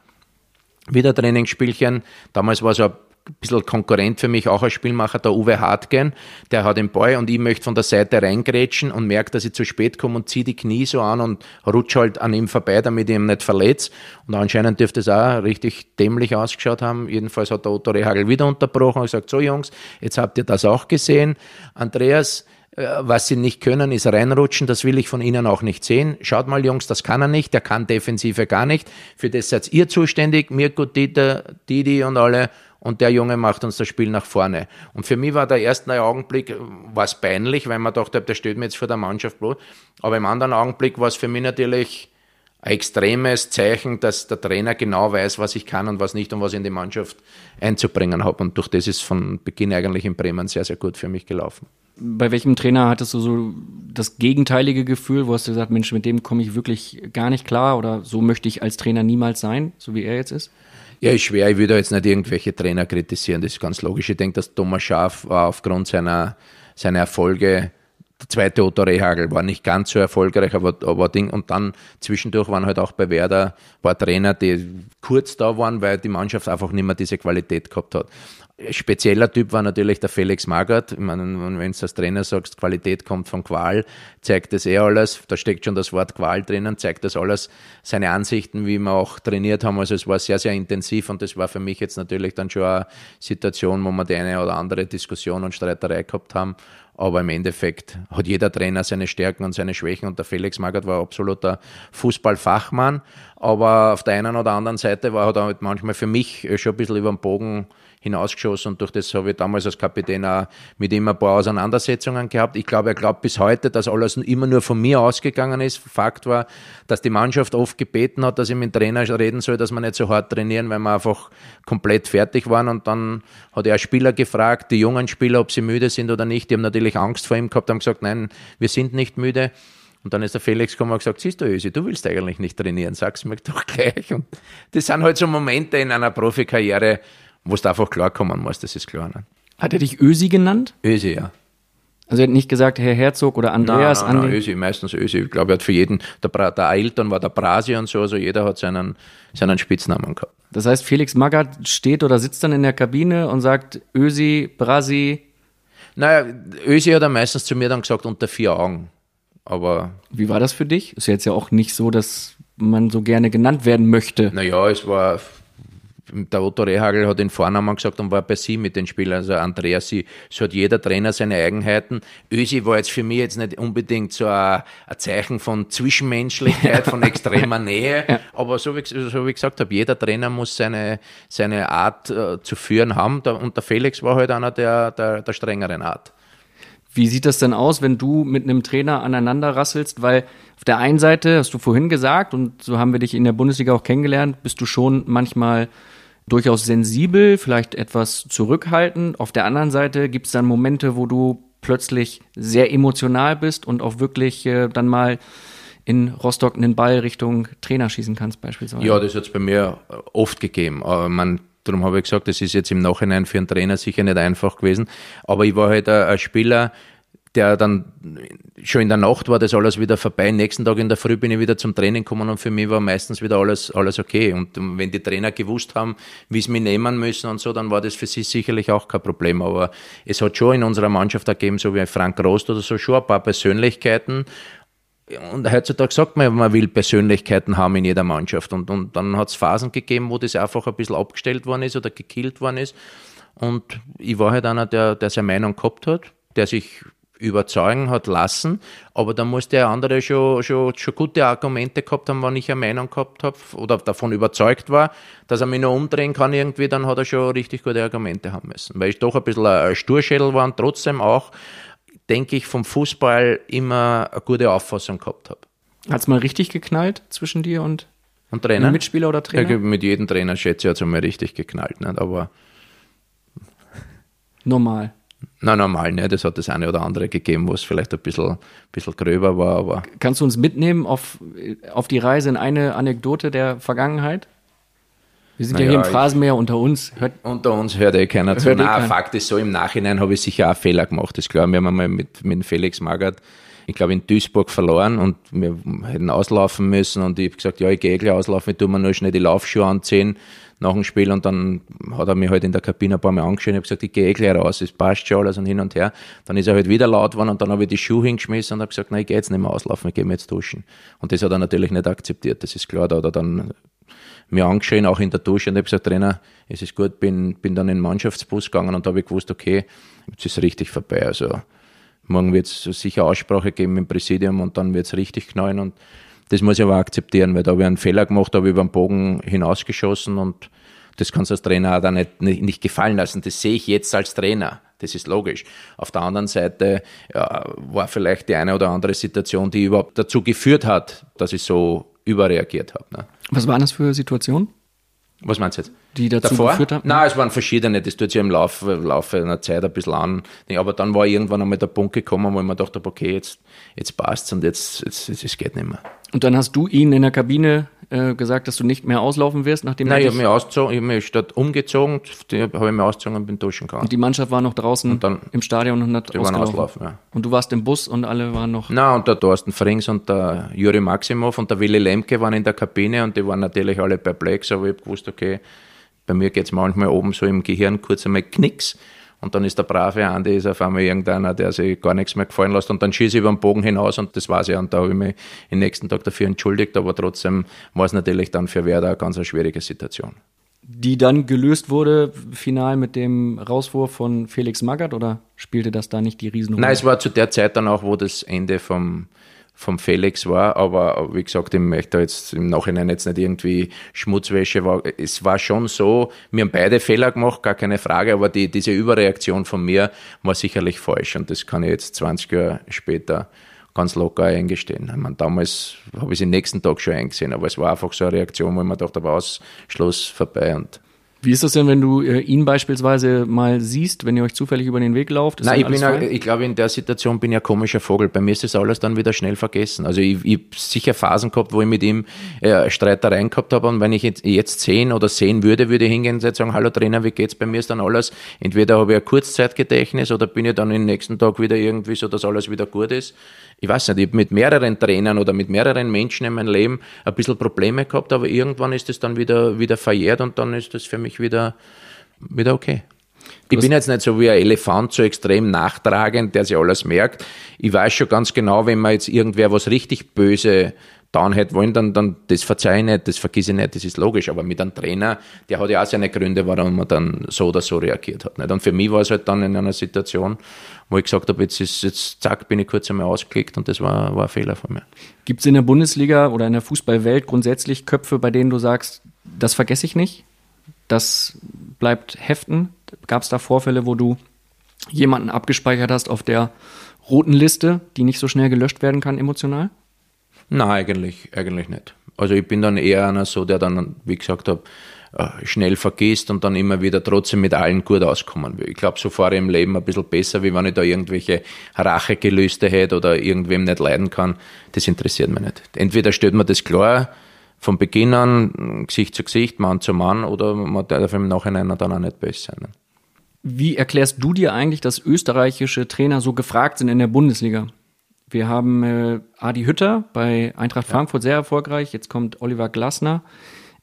wieder Trainingsspielchen. Damals war es ein bisschen Konkurrent für mich, auch als Spielmacher, der Uwe Hartgen, der hat den Ball und ich möchte von der Seite reingrätschen und merke, dass ich zu spät komme und ziehe die Knie so an und rutsche halt an ihm vorbei, damit ich ihn nicht verletze. Und anscheinend dürfte es auch richtig dämlich ausgeschaut haben. Jedenfalls hat der Otto Rehagel wieder unterbrochen und gesagt, so Jungs, jetzt habt ihr das auch gesehen. Andreas, äh, was sie nicht können, ist reinrutschen. Das will ich von Ihnen auch nicht sehen. Schaut mal, Jungs, das kann er nicht. Der kann Defensive gar nicht. Für das seid ihr zuständig. Mirko, Dieter, Didi und alle und der Junge macht uns das Spiel nach vorne. Und für mich war der erste Augenblick was peinlich, weil man dachte, der steht mir jetzt vor der Mannschaft bloß. Aber im anderen Augenblick war es für mich natürlich ein extremes Zeichen, dass der Trainer genau weiß, was ich kann und was nicht und was ich in die Mannschaft einzubringen habe. Und durch das ist von Beginn eigentlich in Bremen sehr, sehr gut für mich gelaufen. Bei welchem Trainer hattest du so das gegenteilige Gefühl, wo hast du gesagt, Mensch, mit dem komme ich wirklich gar nicht klar oder so möchte ich als Trainer niemals sein, so wie er jetzt ist? Ja, ist schwer. Ich würde jetzt nicht irgendwelche Trainer kritisieren. Das ist ganz logisch. Ich denke, dass Thomas Schaaf war aufgrund seiner, seiner Erfolge der zweite Otto Rehagel war nicht ganz so erfolgreich, aber, aber Ding. Und dann zwischendurch waren halt auch bei Werder ein paar Trainer, die kurz da waren, weil die Mannschaft einfach nicht mehr diese Qualität gehabt hat spezieller Typ war natürlich der Felix Magath. Ich meine, wenn du als Trainer sagst, Qualität kommt von Qual, zeigt das eh alles. Da steckt schon das Wort Qual drinnen, zeigt das alles seine Ansichten, wie wir auch trainiert haben. Also es war sehr, sehr intensiv und das war für mich jetzt natürlich dann schon eine Situation, wo wir die eine oder andere Diskussion und Streiterei gehabt haben. Aber im Endeffekt hat jeder Trainer seine Stärken und seine Schwächen und der Felix Magath war absoluter Fußballfachmann. Aber auf der einen oder anderen Seite war er halt manchmal für mich schon ein bisschen über den Bogen hinausgeschossen und durch das habe ich damals als Kapitän auch mit ihm ein paar Auseinandersetzungen gehabt. Ich glaube, er glaubt bis heute, dass alles immer nur von mir ausgegangen ist. Fakt war, dass die Mannschaft oft gebeten hat, dass ich mit dem Trainer reden soll, dass wir nicht so hart trainieren, weil wir einfach komplett fertig waren und dann hat er Spieler gefragt, die jungen Spieler, ob sie müde sind oder nicht. Die haben natürlich Angst vor ihm gehabt, haben gesagt, nein, wir sind nicht müde. Und dann ist der Felix gekommen und gesagt, siehst du, Ösi, du willst eigentlich nicht trainieren, sag's mir doch gleich. Und das sind halt so Momente in einer Profikarriere, wo du einfach klarkommen musst, das ist klar. Ne? Hat er dich Ösi genannt? Ösi, ja. Also er hat nicht gesagt Herr Herzog oder Andreas? Nein, nein, nein Ösi, meistens Ösi. Ich glaube, er hat für jeden, der, der Ailton war der Brasi und so, also jeder hat seinen, seinen Spitznamen gehabt. Das heißt, Felix Magath steht oder sitzt dann in der Kabine und sagt Ösi, Brasi? Naja, Ösi hat er meistens zu mir dann gesagt, unter vier Augen. Aber. Wie war das für dich? Ist jetzt ja auch nicht so, dass man so gerne genannt werden möchte. Naja, es war der Otto Rehagel hat den Vornamen gesagt und war bei sie mit den Spielern, also Andreas, sie, so hat jeder Trainer seine Eigenheiten. Ösi war jetzt für mich jetzt nicht unbedingt so ein, ein Zeichen von Zwischenmenschlichkeit, von extremer Nähe, ja. aber so wie, so wie ich gesagt habe, jeder Trainer muss seine, seine Art äh, zu führen haben und der Felix war halt einer der, der, der strengeren Art. Wie sieht das denn aus, wenn du mit einem Trainer aneinander rasselst? Weil auf der einen Seite, hast du vorhin gesagt, und so haben wir dich in der Bundesliga auch kennengelernt, bist du schon manchmal durchaus sensibel, vielleicht etwas zurückhaltend. Auf der anderen Seite gibt es dann Momente, wo du plötzlich sehr emotional bist und auch wirklich äh, dann mal in Rostock einen Ball Richtung Trainer schießen kannst beispielsweise. Ja, das hat es bei mir äh, oft gegeben. Aber man, darum habe ich gesagt, das ist jetzt im Nachhinein für einen Trainer sicher nicht einfach gewesen. Aber ich war halt ein, ein Spieler, der dann schon in der Nacht war das alles wieder vorbei. Nächsten Tag in der Früh bin ich wieder zum Training gekommen und für mich war meistens wieder alles, alles okay. Und wenn die Trainer gewusst haben, wie sie mich nehmen müssen und so, dann war das für sie sicherlich auch kein Problem. Aber es hat schon in unserer Mannschaft ergeben, so wie Frank Rost oder so, schon ein paar Persönlichkeiten. Und heutzutage sagt man, man will Persönlichkeiten haben in jeder Mannschaft. Und, und dann hat es Phasen gegeben, wo das einfach ein bisschen abgestellt worden ist oder gekillt worden ist. Und ich war halt einer, der, der seine Meinung gehabt hat, der sich überzeugen hat lassen, aber da muss der andere schon, schon, schon gute Argumente gehabt haben, wenn ich eine Meinung gehabt habe oder davon überzeugt war, dass er mich noch umdrehen kann irgendwie, dann hat er schon richtig gute Argumente haben müssen, weil ich doch ein bisschen ein Sturschädel war und trotzdem auch, denke ich, vom Fußball immer eine gute Auffassung gehabt habe. Hat es mal richtig geknallt zwischen dir und, und Trainer? Mitspieler oder Trainer? Ja, mit jedem Trainer schätze ich, hat es mal richtig geknallt, nicht? aber normal. Na, normal, ne? Das hat das eine oder andere gegeben, wo es vielleicht ein bisschen, bisschen gröber war, aber. Kannst du uns mitnehmen auf, auf die Reise in eine Anekdote der Vergangenheit? Wir sind ja, ja hier im Phrasenmeer unter uns. Hört, unter uns hört eh keiner zu. Na, eh Fakt ist so, im Nachhinein habe ich sicher auch Fehler gemacht. Das ist klar. Wir haben einmal mit, mit Felix Magath, ich glaube, in Duisburg verloren und wir hätten auslaufen müssen und ich habe gesagt, ja, ich gehe eh gleich auslaufen, ich tue mir nur schnell die Laufschuhe anziehen nach dem Spiel und dann hat er mich halt in der Kabine ein paar Mal angeschaut und habe gesagt, ich gehe eh gleich raus, es passt schon alles und hin und her. Dann ist er halt wieder laut geworden und dann habe ich die Schuhe hingeschmissen und habe gesagt, nein, ich gehe jetzt nicht mehr auslaufen, ich gehe mir jetzt duschen. Und das hat er natürlich nicht akzeptiert, das ist klar, da hat er dann mir angeschrien, auch in der Dusche und habe gesagt, Trainer, es ist gut, bin, bin dann in den Mannschaftsbus gegangen und da habe ich gewusst, okay, jetzt ist richtig vorbei, also morgen wird es sicher Aussprache geben im Präsidium und dann wird es richtig knallen und das muss ich aber akzeptieren, weil da habe ich einen Fehler gemacht, habe über den Bogen hinausgeschossen und das kannst du als Trainer auch dann nicht, nicht, nicht gefallen lassen. Das sehe ich jetzt als Trainer. Das ist logisch. Auf der anderen Seite ja, war vielleicht die eine oder andere Situation, die überhaupt dazu geführt hat, dass ich so überreagiert habe. Ne? Was waren das für Situationen? Was meinst du jetzt? Die dazu Davor? geführt haben? Nein, es waren verschiedene. Das tut sich im Laufe, Laufe einer Zeit ein bisschen an. Aber dann war irgendwann einmal der Punkt gekommen, wo ich mir dachte, okay, jetzt, jetzt passt's und jetzt, jetzt, jetzt, jetzt geht nicht mehr. Und dann hast du ihn in der Kabine äh, gesagt, dass du nicht mehr auslaufen wirst, nachdem Nein, ich habe mich ausgezogen, ich habe mich statt umgezogen, habe ich mich ausgezogen und bin duschen gegangen. Und die Mannschaft war noch draußen und dann, im Stadion und hat die waren auslaufen, ja. Und du warst im Bus und alle waren noch. Na und der Thorsten Frings und der Juri Maximov und der Willi Lemke waren in der Kabine und die waren natürlich alle perplex, aber ich habe gewusst, okay, bei mir geht es manchmal oben so im Gehirn kurz einmal Knicks und dann ist der brave Andi ist auf einmal irgendeiner, der sich gar nichts mehr gefallen lässt. Und dann schieße ich über den Bogen hinaus und das war's ja. Und da habe ich mich den nächsten Tag dafür entschuldigt. Aber trotzdem war es natürlich dann für Werder eine ganz eine schwierige Situation. Die dann gelöst wurde, final mit dem Rauswurf von Felix Magath oder spielte das da nicht die Riesenrolle? Nein, es war zu der Zeit dann auch, wo das Ende vom, vom Felix war, aber wie gesagt, ich möchte jetzt im Nachhinein jetzt nicht irgendwie Schmutzwäsche war. Es war schon so, wir haben beide Fehler gemacht, gar keine Frage, aber die, diese Überreaktion von mir war sicherlich falsch und das kann ich jetzt 20 Jahre später ganz locker eingestehen. Ich meine, damals habe ich es den nächsten Tag schon eingesehen, aber es war einfach so eine Reaktion, wo ich mir dachte, aber aus, Schluss, vorbei und wie ist das denn, wenn du äh, ihn beispielsweise mal siehst, wenn ihr euch zufällig über den Weg lauft? Nein, ich, bin ja, ich glaube, in der Situation bin ich ein komischer Vogel. Bei mir ist das alles dann wieder schnell vergessen. Also ich, ich habe sicher Phasen gehabt, wo ich mit ihm äh, Streitereien gehabt habe und wenn ich jetzt, jetzt sehen oder sehen würde, würde ich hingehen und sagen, hallo Trainer, wie geht's? Bei mir ist dann alles, entweder habe ich ein Kurzzeitgedächtnis oder bin ich dann den nächsten Tag wieder irgendwie so, dass alles wieder gut ist ich weiß nicht, ich habe mit mehreren Trainern oder mit mehreren Menschen in meinem Leben ein bisschen Probleme gehabt, aber irgendwann ist es dann wieder, wieder verjährt und dann ist das für mich wieder, wieder okay. Ich bin jetzt nicht so wie ein Elefant, so extrem nachtragend, der sich alles merkt. Ich weiß schon ganz genau, wenn man jetzt irgendwer was richtig böse dann hätte wollen, dann, dann das verzeihe ich nicht, das vergesse ich nicht, das ist logisch. Aber mit einem Trainer, der hat ja auch seine Gründe, warum man dann so oder so reagiert hat. Nicht? Und für mich war es halt dann in einer Situation, wo ich gesagt habe, jetzt ist, jetzt zack, bin ich kurz einmal ausgeklickt und das war, war ein Fehler von mir. Gibt es in der Bundesliga oder in der Fußballwelt grundsätzlich Köpfe, bei denen du sagst, das vergesse ich nicht? Das bleibt heften? Gab es da Vorfälle, wo du jemanden abgespeichert hast auf der roten Liste, die nicht so schnell gelöscht werden kann emotional? Nein, eigentlich, eigentlich nicht. Also ich bin dann eher einer so, der dann, wie gesagt habe, schnell vergisst und dann immer wieder trotzdem mit allen gut auskommen will. Ich glaube, so fahre ich im Leben ein bisschen besser, wie wenn ich da irgendwelche Rachegelüste hätte oder irgendwem nicht leiden kann. Das interessiert mich nicht. Entweder stellt man das klar von Beginn an, Gesicht zu Gesicht, Mann zu Mann, oder man darf im Nachhinein dann auch nicht besser sein. Wie erklärst du dir eigentlich, dass österreichische Trainer so gefragt sind in der Bundesliga? Wir haben äh, Adi Hütter bei Eintracht Frankfurt sehr erfolgreich. Jetzt kommt Oliver Glasner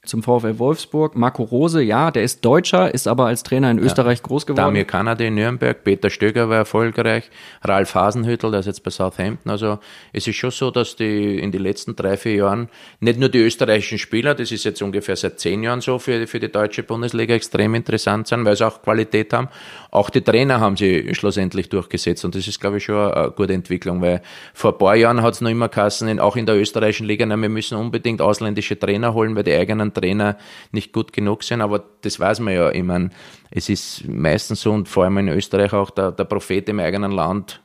zum VfL Wolfsburg. Marco Rose, ja, der ist Deutscher, ist aber als Trainer in Österreich groß geworden. Damir Kanade in Nürnberg, Peter Stöger war erfolgreich, Ralf Hasenhüttel, der ist jetzt bei Southampton. Also es ist schon so, dass die in den letzten drei, vier Jahren nicht nur die österreichischen Spieler, das ist jetzt ungefähr seit zehn Jahren so für, für die deutsche Bundesliga extrem interessant sind, weil sie auch Qualität haben. Auch die Trainer haben sie schlussendlich durchgesetzt und das ist, glaube ich, schon eine gute Entwicklung, weil vor ein paar Jahren hat es noch immer Kassen, auch in der österreichischen Liga, na, wir müssen unbedingt ausländische Trainer holen, weil die eigenen Trainer nicht gut genug sind, aber das weiß man ja. Ich meine, es ist meistens so und vor allem in Österreich auch der, der Prophet im eigenen Land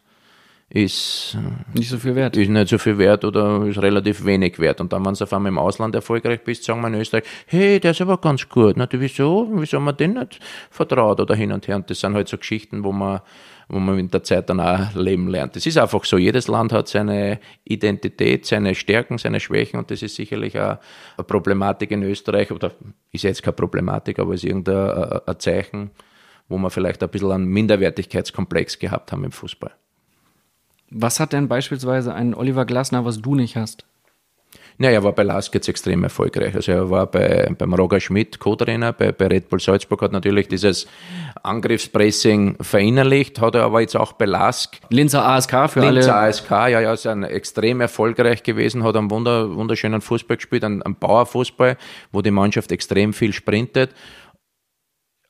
ist nicht so viel wert. Ist nicht so viel wert oder ist relativ wenig wert. Und dann, wenn du auf einmal im Ausland erfolgreich bist, sagen wir in Österreich, hey, der ist aber ganz gut. Na, wieso? Wieso haben wir den nicht vertraut oder hin und her? Und das sind halt so Geschichten, wo man wo man mit der Zeit dann auch leben lernt. Das ist einfach so. Jedes Land hat seine Identität, seine Stärken, seine Schwächen und das ist sicherlich auch eine Problematik in Österreich oder ist jetzt keine Problematik, aber ist irgendein ein Zeichen, wo wir vielleicht ein bisschen einen Minderwertigkeitskomplex gehabt haben im Fußball. Was hat denn beispielsweise ein Oliver Glasner, was du nicht hast? Naja, er war bei Lask jetzt extrem erfolgreich. Also er war bei, beim Roger Schmidt Co-Trainer, bei, bei Red Bull Salzburg hat natürlich dieses Angriffspressing verinnerlicht, hat er aber jetzt auch bei Lask. Linzer ASK für Linzer alle. Linzer ASK, ja, ja, ist ein extrem erfolgreich gewesen, hat einen wunder, wunderschönen Fußball gespielt, einen, einen Bauerfußball, wo die Mannschaft extrem viel sprintet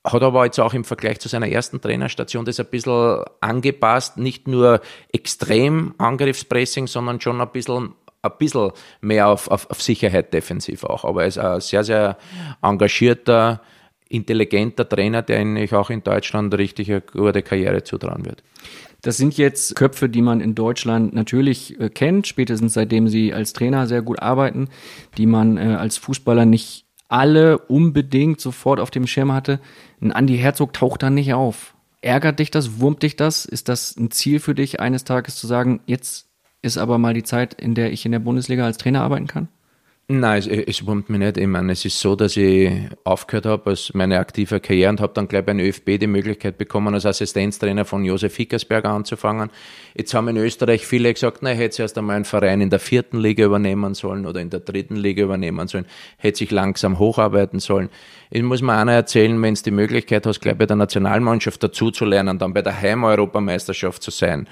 hat aber jetzt auch im Vergleich zu seiner ersten Trainerstation das ein bisschen angepasst, nicht nur extrem Angriffspressing, sondern schon ein bisschen ein bisschen mehr auf, auf, auf Sicherheit defensiv auch. Aber er ist ein sehr, sehr engagierter, intelligenter Trainer, der eigentlich auch in Deutschland richtig eine gute Karriere zutrauen wird. Das sind jetzt Köpfe, die man in Deutschland natürlich äh, kennt, spätestens seitdem sie als Trainer sehr gut arbeiten, die man äh, als Fußballer nicht alle unbedingt sofort auf dem Schirm hatte. Ein Andi Herzog taucht da nicht auf. Ärgert dich das? Wurmt dich das? Ist das ein Ziel für dich, eines Tages zu sagen, jetzt ist aber mal die Zeit, in der ich in der Bundesliga als Trainer arbeiten kann? Nein, es, es wurmt mich nicht. Ich meine, es ist so, dass ich aufgehört habe als meine aktive Karriere und habe dann gleich bei ÖFB die Möglichkeit bekommen, als Assistenztrainer von Josef Hickersberger anzufangen. Jetzt haben in Österreich viele gesagt, na, hätte erst einmal einen Verein in der vierten Liga übernehmen sollen oder in der dritten Liga übernehmen sollen, hätte sich langsam hocharbeiten sollen. Ich muss mir einer erzählen, wenn es die Möglichkeit hast, gleich bei der Nationalmannschaft dazuzulernen, dann bei der Heimeuropameisterschaft zu sein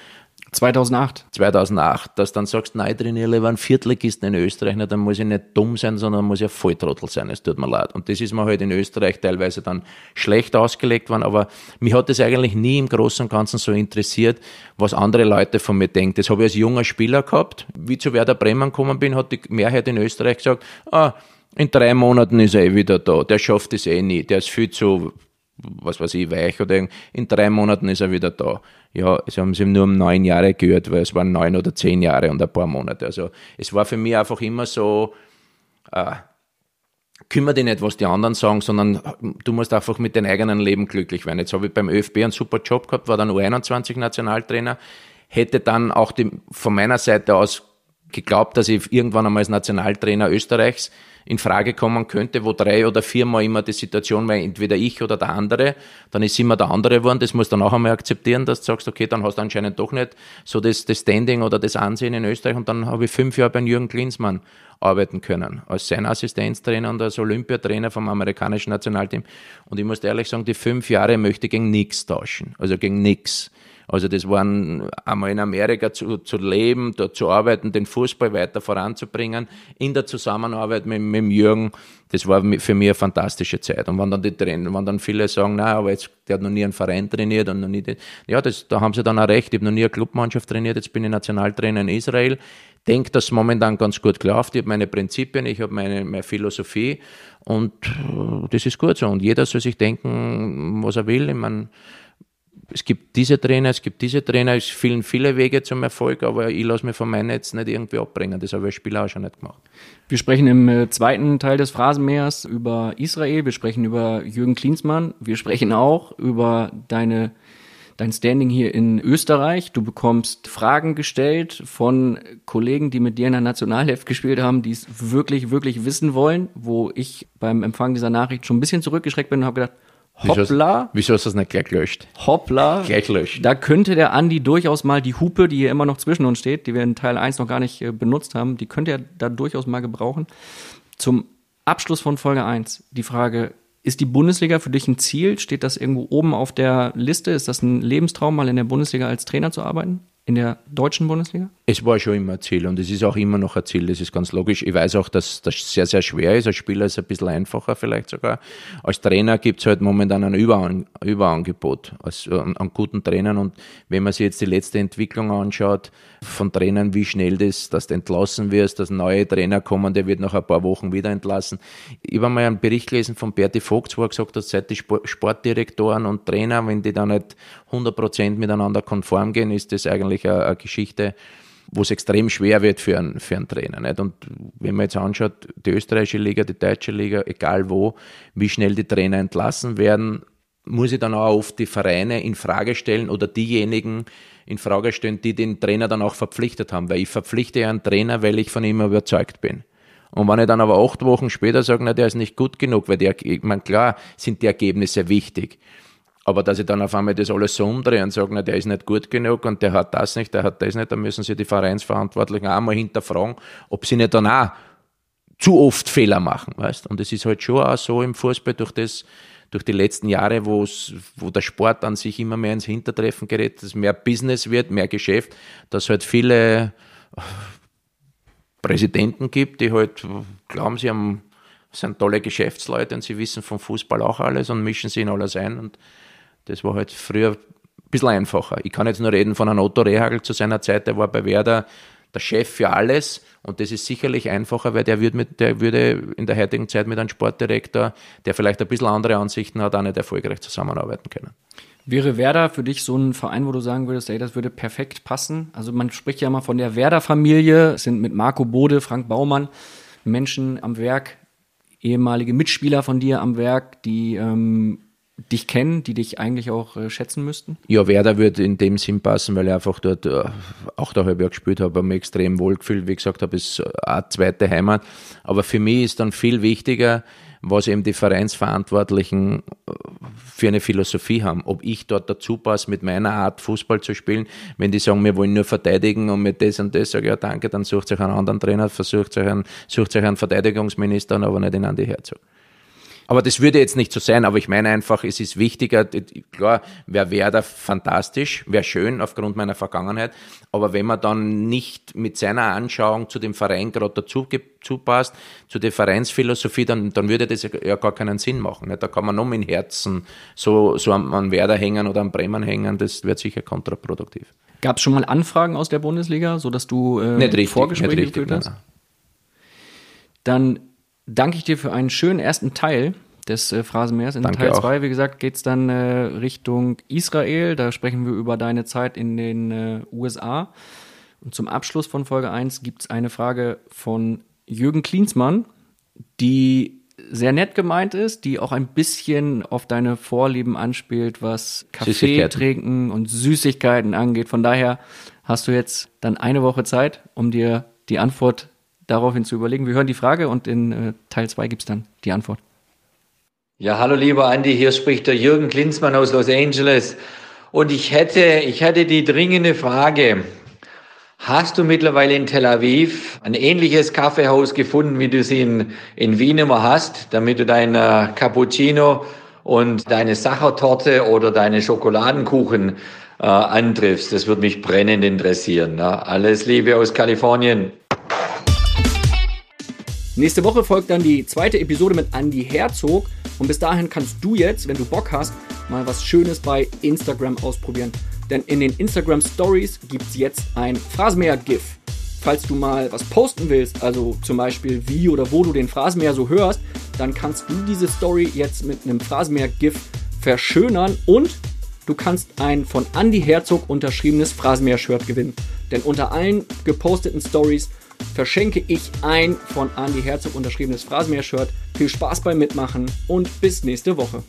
2008. 2008, dass dann sagst, nein, trainiere lieber einen Viertligisten in Österreich, na, dann muss ich nicht dumm sein, sondern muss ich ein Volltrottel sein, es tut mir leid. Und das ist mir halt in Österreich teilweise dann schlecht ausgelegt worden, aber mich hat das eigentlich nie im Großen und Ganzen so interessiert, was andere Leute von mir denken. Das habe ich als junger Spieler gehabt. Wie zu Werder Bremen gekommen bin, hat die Mehrheit in Österreich gesagt, ah, in drei Monaten ist er eh wieder da, der schafft es eh nie, der ist viel zu was weiß ich, weich oder in drei Monaten ist er wieder da. Ja, sie haben sie nur um neun Jahre gehört, weil es waren neun oder zehn Jahre und ein paar Monate. Also es war für mich einfach immer so, äh, kümmere dich nicht, was die anderen sagen, sondern du musst einfach mit deinem eigenen Leben glücklich werden. Jetzt habe ich beim ÖFB einen super Job gehabt, war dann U21 Nationaltrainer, hätte dann auch die, von meiner Seite aus geglaubt, dass ich irgendwann einmal als Nationaltrainer Österreichs in Frage kommen könnte, wo drei oder viermal immer die Situation war, entweder ich oder der andere, dann ist immer der andere geworden. Das musst du dann auch einmal akzeptieren, dass du sagst, okay, dann hast du anscheinend doch nicht so das, das Standing oder das Ansehen in Österreich. Und dann habe ich fünf Jahre bei Jürgen Klinsmann arbeiten können, als sein Assistenztrainer und als Olympiatrainer vom amerikanischen Nationalteam. Und ich muss ehrlich sagen, die fünf Jahre möchte ich gegen nichts tauschen, also gegen nichts. Also das waren einmal in Amerika zu, zu leben, dort zu arbeiten, den Fußball weiter voranzubringen, in der Zusammenarbeit mit, mit Jürgen. Das war für mich eine fantastische Zeit. Und wenn dann die Trainer, wenn dann viele sagen, na, aber jetzt, der hat noch nie einen Verein trainiert und noch nie, den, ja, das, da haben sie dann auch recht. Ich habe noch nie eine Clubmannschaft trainiert, jetzt bin ich Nationaltrainer in Israel. Denke, dass es momentan ganz gut läuft. Ich habe meine Prinzipien, ich habe meine, meine Philosophie und äh, das ist gut so. Und jeder soll sich denken, was er will. Ich meine, es gibt diese Trainer, es gibt diese Trainer, es fehlen viele Wege zum Erfolg, aber ich lasse mich von meinem Netz nicht irgendwie abbringen. Das habe ich als Spieler auch schon nicht gemacht. Wir sprechen im äh, zweiten Teil des Phrasenmeers über Israel, wir sprechen über Jürgen Klinsmann, wir sprechen auch über deine dein Standing hier in Österreich. Du bekommst Fragen gestellt von Kollegen, die mit dir in der Nationalheft gespielt haben, die es wirklich, wirklich wissen wollen, wo ich beim Empfang dieser Nachricht schon ein bisschen zurückgeschreckt bin und habe gedacht, Hoppla. Wieso, du das nicht gleich gelöscht? Hoppla. Gleich löscht. Da könnte der Andi durchaus mal die Hupe, die hier immer noch zwischen uns steht, die wir in Teil 1 noch gar nicht äh, benutzt haben, die könnte er da durchaus mal gebrauchen. Zum Abschluss von Folge 1 die Frage, ist die Bundesliga für dich ein Ziel? Steht das irgendwo oben auf der Liste? Ist das ein Lebenstraum, mal in der Bundesliga als Trainer zu arbeiten? In der deutschen Bundesliga? Es war schon immer ein Ziel und es ist auch immer noch ein Ziel, das ist ganz logisch. Ich weiß auch, dass das sehr, sehr schwer ist. Als Spieler ist es ein bisschen einfacher vielleicht sogar. Als Trainer gibt es halt momentan ein Überan Überangebot an, guten Trainern und wenn man sich jetzt die letzte Entwicklung anschaut von Trainern, wie schnell das, dass du entlassen wirst, dass neue Trainer kommen, der wird nach ein paar Wochen wieder entlassen. Ich habe mal einen Bericht gelesen von Berti Vogt, wo er gesagt hat, seit die Sportdirektoren und Trainer, wenn die da nicht 100% miteinander konform gehen, ist das eigentlich eine, eine Geschichte, wo es extrem schwer wird für einen, für einen Trainer. Nicht? Und wenn man jetzt anschaut, die österreichische Liga, die deutsche Liga, egal wo, wie schnell die Trainer entlassen werden, muss ich dann auch oft die Vereine in Frage stellen oder diejenigen in Frage stellen, die den Trainer dann auch verpflichtet haben. Weil ich verpflichte einen Trainer, weil ich von ihm überzeugt bin. Und wenn ich dann aber acht Wochen später sage, na, der ist nicht gut genug, weil der, ich meine, klar sind die Ergebnisse wichtig. Aber dass ich dann auf einmal das alles so umdrehe und sage, na, der ist nicht gut genug und der hat das nicht, der hat das nicht, dann müssen sie die Vereinsverantwortlichen auch mal hinterfragen, ob sie nicht dann auch zu oft Fehler machen, weißt? Und es ist halt schon auch so im Fußball durch das, durch die letzten Jahre, wo der Sport an sich immer mehr ins Hintertreffen gerät, dass mehr Business wird, mehr Geschäft, dass halt viele Präsidenten gibt, die halt glauben, sie haben, sind tolle Geschäftsleute und sie wissen vom Fußball auch alles und mischen sich in alles ein und das war halt früher ein bisschen einfacher. Ich kann jetzt nur reden von einem Otto Rehagel zu seiner Zeit, der war bei Werder der Chef für alles und das ist sicherlich einfacher, weil der würde, mit, der würde in der heutigen Zeit mit einem Sportdirektor, der vielleicht ein bisschen andere Ansichten hat, auch nicht erfolgreich zusammenarbeiten können. Wäre Werder für dich so ein Verein, wo du sagen würdest, ey, das würde perfekt passen? Also man spricht ja mal von der Werder-Familie, sind mit Marco Bode, Frank Baumann Menschen am Werk, ehemalige Mitspieler von dir am Werk, die ähm, dich kennen, die dich eigentlich auch äh, schätzen müssten? Ja, Werder würde in dem Sinn passen, weil ich einfach dort äh, auch der Jahr gespielt habe, habe mich extrem wohlgefühlt. Wie gesagt habe, ist eine zweite Heimat. Aber für mich ist dann viel wichtiger, was eben die Vereinsverantwortlichen äh, für eine Philosophie haben. Ob ich dort dazu passe, mit meiner Art Fußball zu spielen. Wenn die sagen, wir wollen nur verteidigen und mit das und das, sage ich ja danke, dann sucht euch einen anderen Trainer, versucht euch einen, sucht euch einen Verteidigungsminister, aber nicht den Andi Herzog. Aber das würde jetzt nicht so sein, aber ich meine einfach, es ist wichtiger, klar, wer wäre da fantastisch, wäre schön aufgrund meiner Vergangenheit, aber wenn man dann nicht mit seiner Anschauung zu dem Verein gerade dazu passt, zu der Vereinsphilosophie, dann, dann würde das ja gar keinen Sinn machen. Nicht? Da kann man nur mit dem Herzen so, so an Werder hängen oder an Bremen hängen, das wird sicher kontraproduktiv. Gab es schon mal Anfragen aus der Bundesliga, sodass du äh, nicht richtig, Vorgespräche nicht richtig, geführt hast? Dann danke ich dir für einen schönen ersten Teil des äh, Phrasenmeers. In Danke Teil auch. 2, wie gesagt, geht es dann äh, Richtung Israel. Da sprechen wir über deine Zeit in den äh, USA. Und zum Abschluss von Folge 1 gibt es eine Frage von Jürgen Klinsmann, die sehr nett gemeint ist, die auch ein bisschen auf deine Vorlieben anspielt, was Kaffee trinken und Süßigkeiten angeht. Von daher hast du jetzt dann eine Woche Zeit, um dir die Antwort daraufhin zu überlegen. Wir hören die Frage und in äh, Teil 2 gibt es dann die Antwort. Ja, hallo lieber Andi, hier spricht der Jürgen Klinsmann aus Los Angeles. Und ich hätte, ich hätte die dringende Frage. Hast du mittlerweile in Tel Aviv ein ähnliches Kaffeehaus gefunden, wie du es in, in Wien immer hast, damit du dein äh, Cappuccino und deine Sachertorte oder deine Schokoladenkuchen äh, antriffst? Das würde mich brennend interessieren. Ja. Alles Liebe aus Kalifornien. Nächste Woche folgt dann die zweite Episode mit Andy Herzog. Und bis dahin kannst du jetzt, wenn du Bock hast, mal was Schönes bei Instagram ausprobieren. Denn in den Instagram Stories gibt es jetzt ein Phrasenmäher-GIF. Falls du mal was posten willst, also zum Beispiel wie oder wo du den Phrasenmäher so hörst, dann kannst du diese Story jetzt mit einem Phrasenmäher-GIF verschönern und du kannst ein von Andy Herzog unterschriebenes Phrasenmäher-Shirt gewinnen. Denn unter allen geposteten Stories verschenke ich ein von Andy Herzog unterschriebenes Phrasenmäher-Shirt. Viel Spaß beim Mitmachen und bis nächste Woche.